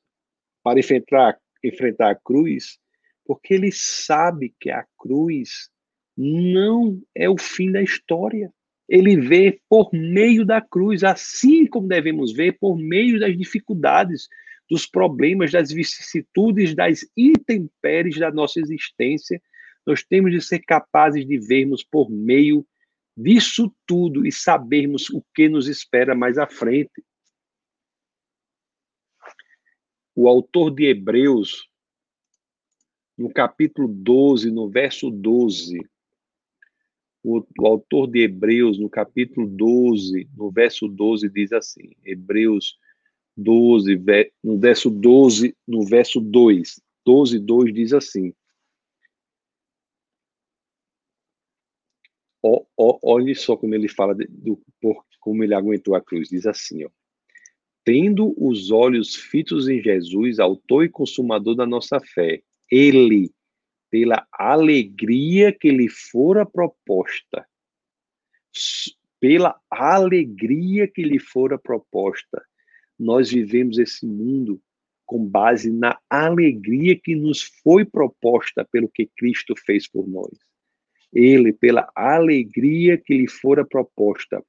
para enfrentar, enfrentar a cruz, porque ele sabe que a cruz não é o fim da história. Ele vê por meio da cruz, assim como devemos ver por meio das dificuldades, dos problemas, das vicissitudes, das intempéries da nossa existência. Nós temos de ser capazes de vermos por meio disso tudo e sabermos o que nos espera mais à frente. O autor de Hebreus, no capítulo 12, no verso 12, o, o, autor de Hebreus, no capítulo 12, no verso 12, diz assim: Hebreus 12, no verso 12, no verso 2, 12, 2 diz assim. Ó, olhe só como ele fala de, do, como ele aguentou a cruz. Diz assim, ó tendo os olhos fitos em Jesus, autor e consumador da nossa fé, ele, pela alegria que lhe fora proposta, pela alegria que lhe fora proposta, nós vivemos esse mundo com base na alegria que nos foi proposta pelo que Cristo fez por nós. Ele, pela alegria que lhe fora proposta,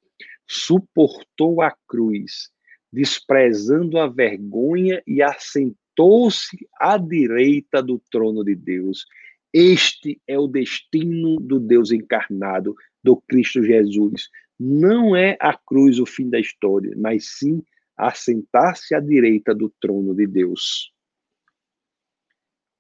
suportou a cruz desprezando a vergonha e assentou-se à direita do trono de Deus. Este é o destino do Deus encarnado, do Cristo Jesus. Não é a cruz o fim da história, mas sim assentar-se à direita do trono de Deus.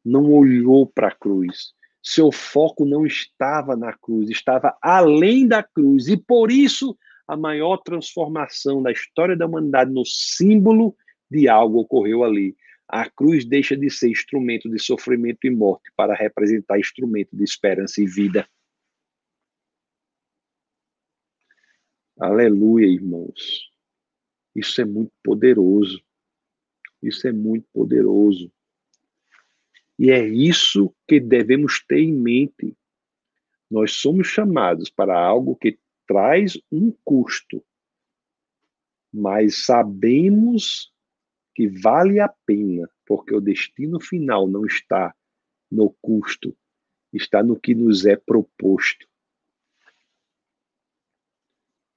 Não olhou para a cruz. Seu foco não estava na cruz, estava além da cruz. E por isso a maior transformação da história da humanidade no símbolo de algo ocorreu ali. A cruz deixa de ser instrumento de sofrimento e morte para representar instrumento de esperança e vida. Aleluia, irmãos. Isso é muito poderoso. Isso é muito poderoso. E é isso que devemos ter em mente. Nós somos chamados para algo que traz um custo, mas sabemos que vale a pena, porque o destino final não está no custo, está no que nos é proposto.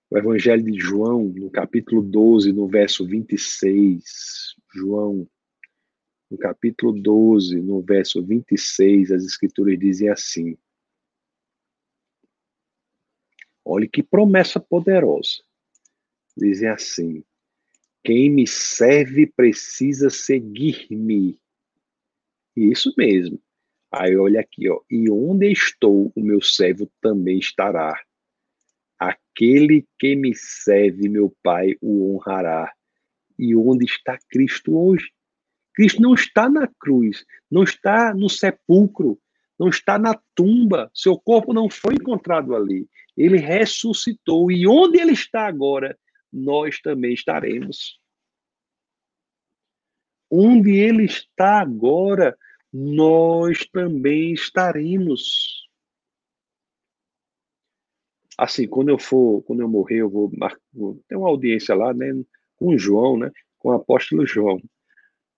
O Evangelho de João, no capítulo 12, no verso 26, João, no capítulo 12, no verso 26, as Escrituras dizem assim: Olhe que promessa poderosa. Dizem assim: quem me serve precisa seguir-me. Isso mesmo. Aí olha aqui, ó. E onde estou, o meu servo também estará. Aquele que me serve, meu Pai, o honrará. E onde está Cristo hoje? Cristo não está na cruz, não está no sepulcro, não está na tumba. Seu corpo não foi encontrado ali. Ele ressuscitou. E onde ele está agora, nós também estaremos. Onde ele está agora, nós também estaremos. Assim, quando eu for, quando eu morrer, eu vou, vou ter uma audiência lá, né, com João, né, com o apóstolo João.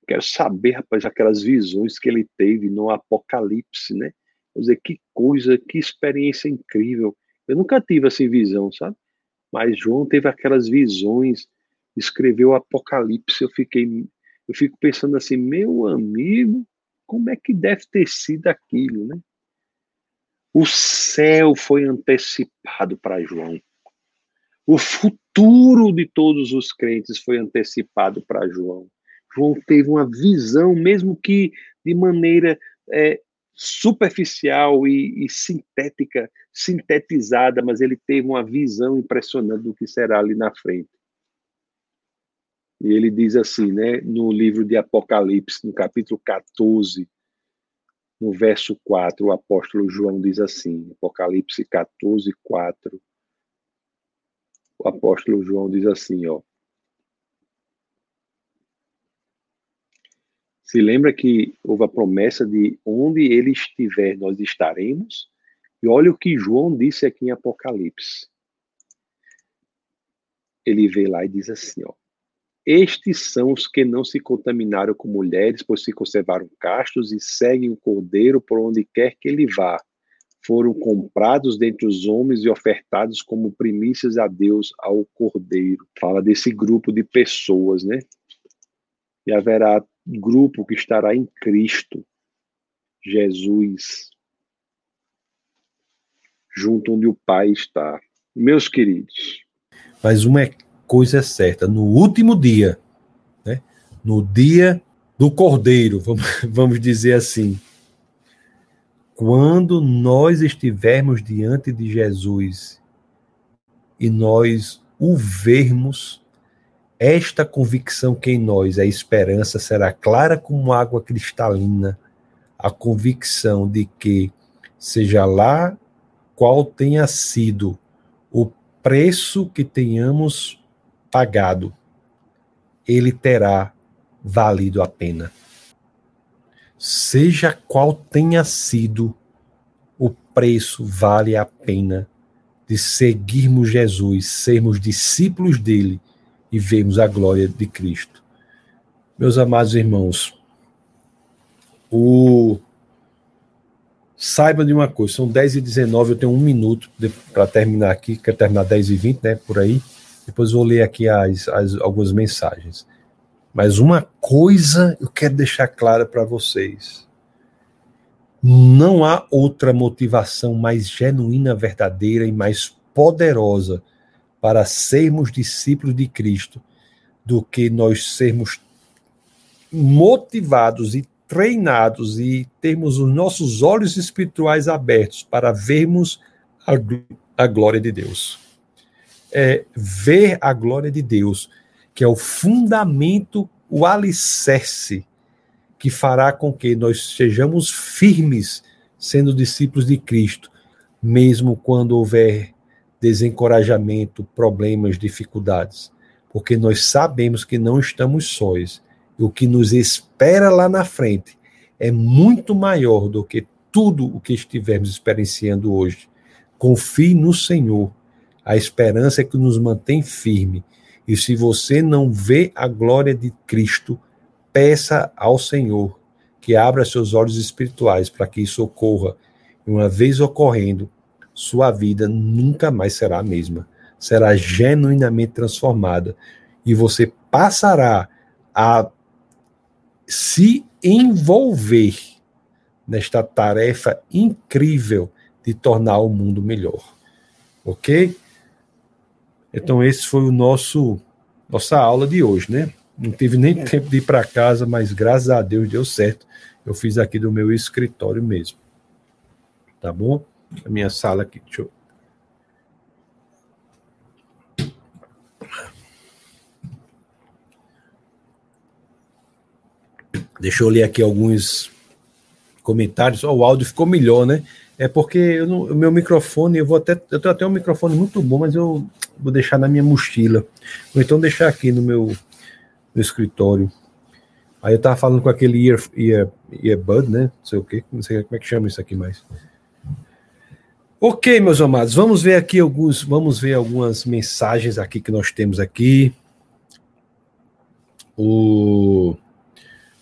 Quero saber, rapaz, aquelas visões que ele teve no Apocalipse, né? Quer dizer, que coisa, que experiência incrível Eu nunca tive assim visão, sabe? Mas João teve aquelas visões, escreveu o Apocalipse. Eu fiquei, eu fico pensando assim, meu amigo, como é que deve ter sido aquilo, né? O céu foi antecipado para João. O futuro de todos os crentes foi antecipado para João. João teve uma visão, mesmo que de maneira é, superficial e, e, sintética, sintetizada, mas ele teve uma visão impressionante do que será ali na frente. E ele diz assim, né, no livro de Apocalipse, no capítulo 14, no verso 4, o apóstolo João diz assim, Apocalipse 14, 4, o apóstolo João diz assim, ó, Se lembra que houve a promessa de onde ele estiver, nós estaremos? E olha o que João disse aqui em Apocalipse. Ele vê lá e diz assim, ó: Estes são os que não se contaminaram com mulheres, pois se conservaram castos e seguem o Cordeiro por onde quer que ele vá. Foram comprados dentre os homens e ofertados como primícias a Deus ao Cordeiro. Fala desse grupo de pessoas, né? E haverá grupo que estará em Cristo, Jesus, junto onde o Pai está. Meus queridos. Mas uma coisa é certa: no último dia, né, no dia do Cordeiro, vamos, vamos dizer assim, quando nós estivermos diante de Jesus e nós o vermos esta convicção que em nós é esperança será clara como água cristalina, a convicção de que, seja lá qual tenha sido o preço que tenhamos pagado, ele terá valido a pena. Seja qual tenha sido o preço, vale a pena de seguirmos Jesus, sermos discípulos dele e vemos a glória de Cristo. Meus amados irmãos, o saiba de uma coisa, são 10 e 19 eu tenho um minuto para terminar aqui, quero terminar 10 e 20 né, por aí, depois vou ler aqui as, as, algumas mensagens. Mas uma coisa eu quero deixar clara para vocês, não há outra motivação mais genuína, verdadeira e mais poderosa para sermos discípulos de Cristo do que nós sermos motivados e treinados e termos os nossos olhos espirituais abertos para vermos a, a glória de Deus. É ver a glória de Deus, que é o fundamento, o alicerce que fará com que nós sejamos firmes sendo discípulos de Cristo, mesmo quando houver desencorajamento, problemas, dificuldades, porque nós sabemos que não estamos sós. E o que nos espera lá na frente é muito maior do que tudo o que estivermos experienciando hoje. Confie no Senhor. A esperança é que nos mantém firme. E se você não vê a glória de Cristo, peça ao Senhor que abra seus olhos espirituais para que isso ocorra. E uma vez ocorrendo, sua vida nunca mais será a mesma. Será genuinamente transformada. E você passará a se envolver nesta tarefa incrível de tornar o mundo melhor. Ok? Então, esse foi o nosso nossa aula de hoje, né? Não tive nem tempo de ir para casa, mas graças a Deus deu certo. Eu fiz aqui do meu escritório mesmo. Tá bom? A minha sala aqui. Deixa eu... Deixa eu ler aqui alguns comentários. Oh, o áudio ficou melhor, né? É porque não, o meu microfone, eu vou até. Eu tenho até um microfone muito bom, mas eu vou deixar na minha mochila. Ou então deixar aqui no meu no escritório. Aí eu tava falando com aquele ear, ear, earbud, né? Não sei o que, não sei como é que chama isso aqui mais. Ok, meus amados, vamos ver aqui alguns, vamos ver algumas mensagens aqui que nós temos aqui. O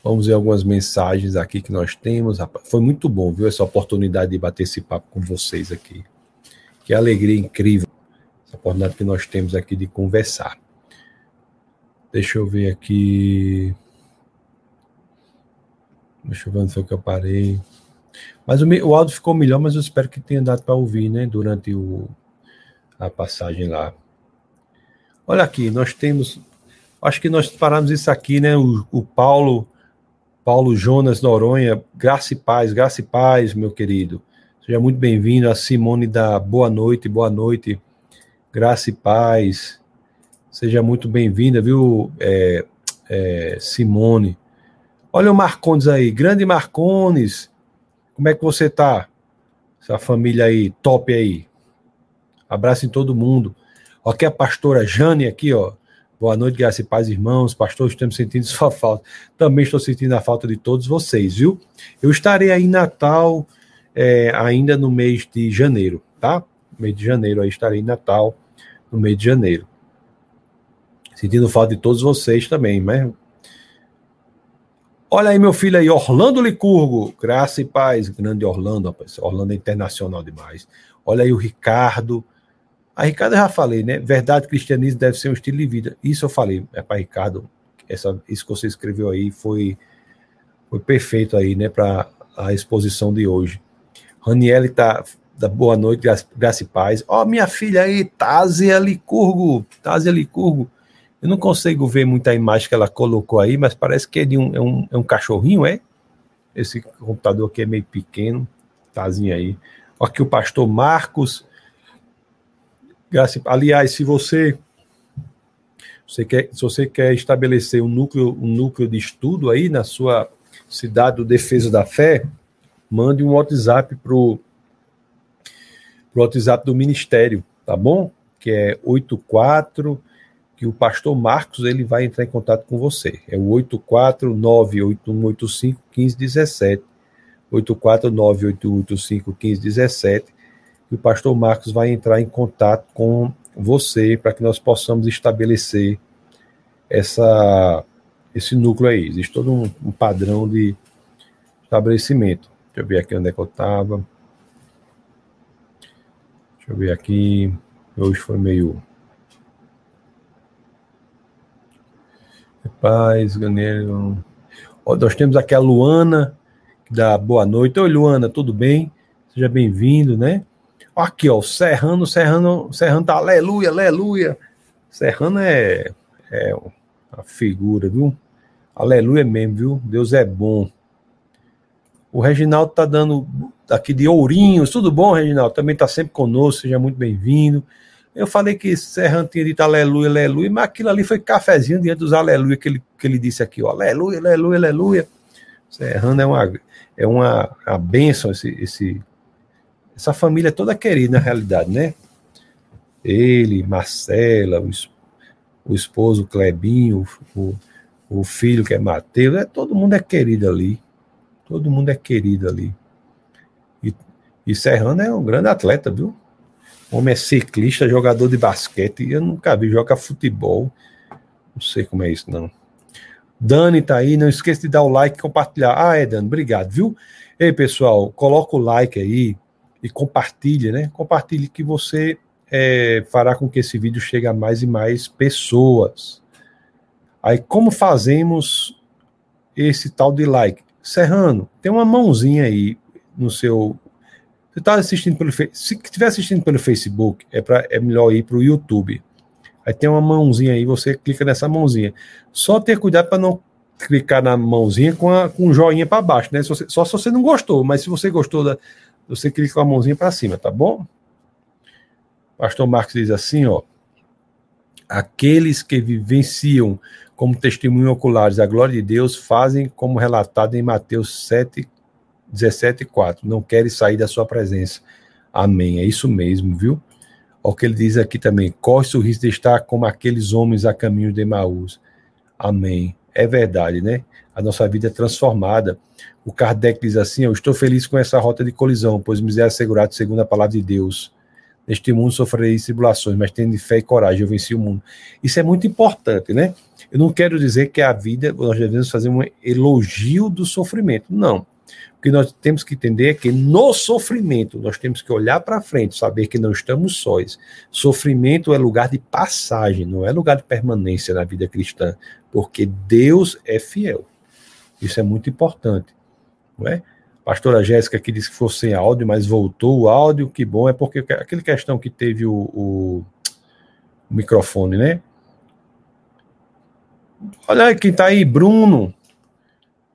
Vamos ver algumas mensagens aqui que nós temos. Foi muito bom, viu, essa oportunidade de bater esse papo com vocês aqui. Que alegria incrível essa oportunidade que nós temos aqui de conversar. Deixa eu ver aqui. Deixa eu ver onde foi que eu parei. Mas o, o áudio ficou melhor, mas eu espero que tenha dado para ouvir, né? Durante o, a passagem lá. Olha aqui, nós temos. Acho que nós paramos isso aqui, né? O, o Paulo, Paulo Jonas Noronha, graça e paz, graça e paz, meu querido. Seja muito bem-vindo. A Simone da Boa Noite, boa noite. Graça e paz. Seja muito bem-vinda, viu, é, é, Simone? Olha o Marcones aí, grande Marcones. Como é que você tá? Essa família aí, top aí. Abraço em todo mundo. Aqui a pastora Jane aqui, ó. Boa noite, graças e paz, irmãos. Pastor, estamos sentindo sua falta. Também estou sentindo a falta de todos vocês, viu? Eu estarei aí em Natal é, ainda no mês de janeiro, tá? No mês de janeiro aí estarei em Natal, no mês de janeiro. Sentindo falta de todos vocês também, mas Olha aí, meu filho aí, Orlando Licurgo, graça e paz, grande Orlando, rapaz. Orlando é internacional demais. Olha aí o Ricardo. A Ricardo eu já falei, né? Verdade, cristianismo deve ser um estilo de vida. Isso eu falei, é para Ricardo. Essa, isso que você escreveu aí foi, foi perfeito aí, né, para a exposição de hoje. Raniele tá da boa noite, graça, graça e paz. Ó, oh, minha filha aí, Tásia Licurgo, Tásia Licurgo. Eu não consigo ver muita imagem que ela colocou aí, mas parece que é, de um, é, um, é um cachorrinho, é? Esse computador aqui é meio pequeno, tazinho aí. Aqui o pastor Marcos. Aliás, se você, você quer, se você quer estabelecer um núcleo, um núcleo de estudo aí na sua cidade do Defesa da Fé, mande um WhatsApp para o WhatsApp do Ministério, tá bom? Que é 84 que o pastor Marcos ele vai entrar em contato com você. É o 849-8185-1517. 849-8185-1517. E o pastor Marcos vai entrar em contato com você para que nós possamos estabelecer essa, esse núcleo aí. Existe todo um, um padrão de estabelecimento. Deixa eu ver aqui onde é que eu estava. Deixa eu ver aqui. Hoje foi meio Paz, Ganeiro. nós temos aqui a Luana, dá boa noite. Oi, Luana, tudo bem? Seja bem-vindo, né? Aqui, ó, o Serrano, Serrano, Serrano tá aleluia, aleluia. Serrano é, é a figura, viu? Aleluia mesmo, viu? Deus é bom. O Reginaldo tá dando aqui de Ourinhos. Tudo bom, Reginaldo? Também tá sempre conosco, seja muito bem-vindo. Eu falei que Serrano tinha dito aleluia, aleluia, mas aquilo ali foi cafezinho diante dos aleluia que ele, que ele disse aqui, ó, aleluia, aleluia, aleluia. Serrano é uma, é uma, uma bênção, esse, esse, essa família toda querida, na realidade, né? Ele, Marcela, o, o esposo Clebinho, o, o filho que é Mateus, é, todo mundo é querido ali. Todo mundo é querido ali. E, e Serrano é um grande atleta, viu? Homem é ciclista, jogador de basquete. Eu nunca vi jogar futebol. Não sei como é isso, não. Dani tá aí, não esqueça de dar o like e compartilhar. Ah, é, Dani, obrigado, viu? Ei, pessoal, coloca o like aí e compartilhe, né? Compartilhe que você é, fará com que esse vídeo chegue a mais e mais pessoas. Aí, como fazemos esse tal de like? Serrano, tem uma mãozinha aí no seu você está assistindo pelo se estiver assistindo pelo Facebook, é, pra, é melhor ir para o YouTube. Aí tem uma mãozinha aí, você clica nessa mãozinha. Só ter cuidado para não clicar na mãozinha com, a, com o joinha para baixo, né? Se você, só se você não gostou, mas se você gostou, da, você clica com a mãozinha para cima, tá bom? Pastor Marcos diz assim, ó. Aqueles que vivenciam como testemunho oculares a glória de Deus fazem como relatado em Mateus 7, 17,4. Não queres sair da sua presença. Amém. É isso mesmo, viu? Olha o que ele diz aqui também. Corre o risco de estar como aqueles homens a caminho de Emaús. Amém. É verdade, né? A nossa vida é transformada. O Kardec diz assim: Eu estou feliz com essa rota de colisão, pois me é assegurado segundo a palavra de Deus. Neste mundo sofrerei tribulações, mas tendo fé e coragem, eu venci o mundo. Isso é muito importante, né? Eu não quero dizer que a vida, nós devemos fazer um elogio do sofrimento. Não. O que nós temos que entender é que no sofrimento nós temos que olhar para frente, saber que não estamos sós. Sofrimento é lugar de passagem, não é lugar de permanência na vida cristã, porque Deus é fiel. Isso é muito importante, não é? pastora Jéssica que disse que fosse sem áudio, mas voltou o áudio, que bom, é porque aquela questão que teve o, o, o microfone, né? Olha quem tá aí, Bruno.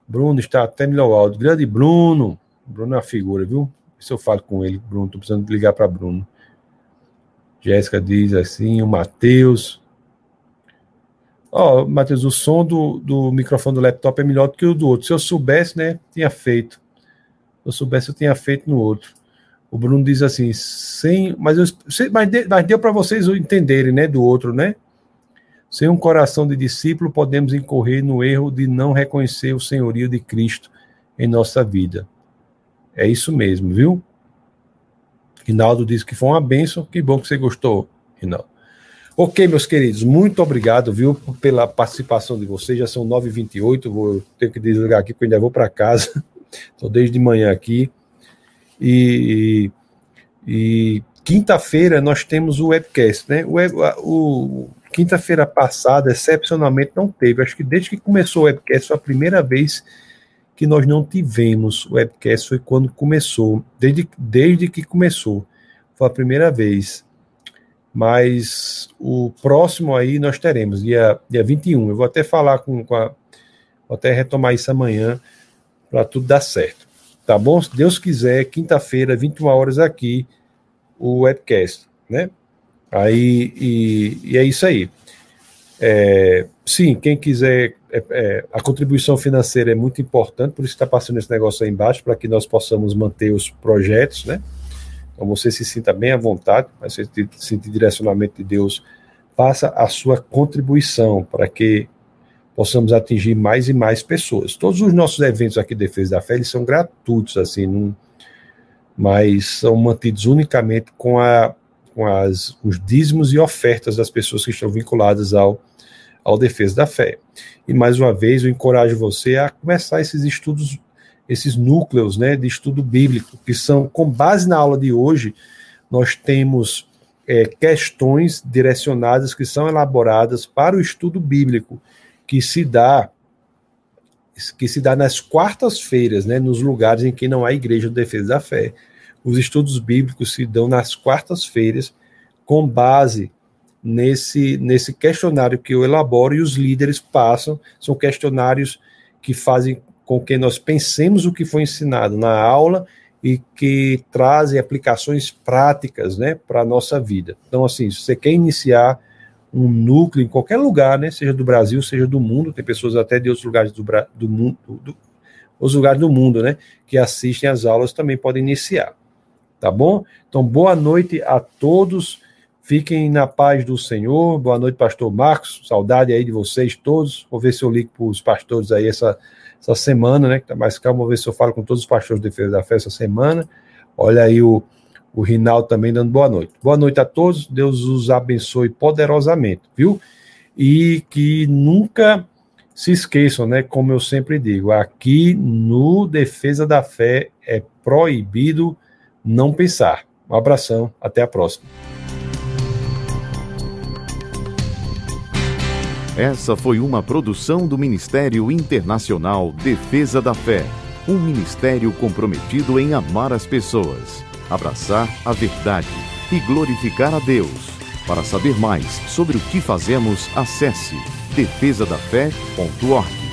Bruno está até melhor áudio. Grande Bruno. Bruno é uma figura, viu? Se eu falo com ele, Bruno, tô precisando ligar para Bruno. Jéssica diz assim, o Matheus. Ó, oh, Matheus, o som do, do microfone do laptop é melhor do que o do outro. Se eu soubesse, né, tinha feito. Se eu soubesse, eu tinha feito no outro. O Bruno diz assim, sem, mas, eu, mas, de, mas deu para vocês entenderem, né, do outro, né? Sem um coração de discípulo, podemos incorrer no erro de não reconhecer o senhorio de Cristo em nossa vida. É isso mesmo, viu? Rinaldo disse que foi uma benção. Que bom que você gostou, Rinaldo. Ok, meus queridos, muito obrigado, viu, pela participação de vocês. Já são 9h28, vou ter que desligar aqui, porque ainda vou para casa. Estou desde manhã aqui. E, e quinta-feira nós temos o webcast, né? O, o quinta-feira passada, excepcionalmente, não teve. Acho que desde que começou o webcast, foi a primeira vez que nós não tivemos o webcast, foi quando começou. Desde, desde que começou, foi a primeira vez. Mas o próximo aí nós teremos, dia, dia 21. Eu vou até falar com, com a. Vou até retomar isso amanhã, para tudo dar certo. Tá bom? Se Deus quiser, quinta-feira, 21 horas aqui, o webcast, né? Aí, e, e é isso aí. É, sim, quem quiser, é, é, a contribuição financeira é muito importante, por isso está passando esse negócio aí embaixo, para que nós possamos manter os projetos, né? Então você se sinta bem à vontade, mas você sentir direcionamento de Deus, faça a sua contribuição para que possamos atingir mais e mais pessoas. Todos os nossos eventos aqui de Defesa da Fé, eles são gratuitos, assim, não, mas são mantidos unicamente com, a, com as, os dízimos e ofertas das pessoas que estão vinculadas ao, ao Defesa da Fé. E, mais uma vez, eu encorajo você a começar esses estudos, esses núcleos né, de estudo bíblico, que são, com base na aula de hoje, nós temos é, questões direcionadas que são elaboradas para o estudo bíblico que se dá que se dá nas quartas-feiras, né, nos lugares em que não há igreja de defesa da fé. Os estudos bíblicos se dão nas quartas-feiras com base nesse nesse questionário que eu elaboro e os líderes passam, são questionários que fazem com que nós pensemos o que foi ensinado na aula e que trazem aplicações práticas, né, para a nossa vida. Então, assim, se você quer iniciar um núcleo em qualquer lugar, né, seja do Brasil, seja do mundo, tem pessoas até de outros lugares do, do mundo, do, os lugares do mundo, né, que assistem às aulas também podem iniciar, tá bom? Então, boa noite a todos, fiquem na paz do Senhor, boa noite, pastor Marcos, saudade aí de vocês todos, vou ver se eu ligo para os pastores aí essa, essa semana, né, que tá mais calmo, vou ver se eu falo com todos os pastores de defesa da fé essa semana, olha aí o o Rinaldo também dando boa noite. Boa noite a todos, Deus os abençoe poderosamente, viu? E que nunca se esqueçam, né? Como eu sempre digo, aqui no Defesa da Fé é proibido não pensar. Um abração, até a próxima. Essa foi uma produção do Ministério Internacional Defesa da Fé, um ministério comprometido em amar as pessoas abraçar a verdade e glorificar a Deus. Para saber mais sobre o que fazemos, acesse defesadafé.org.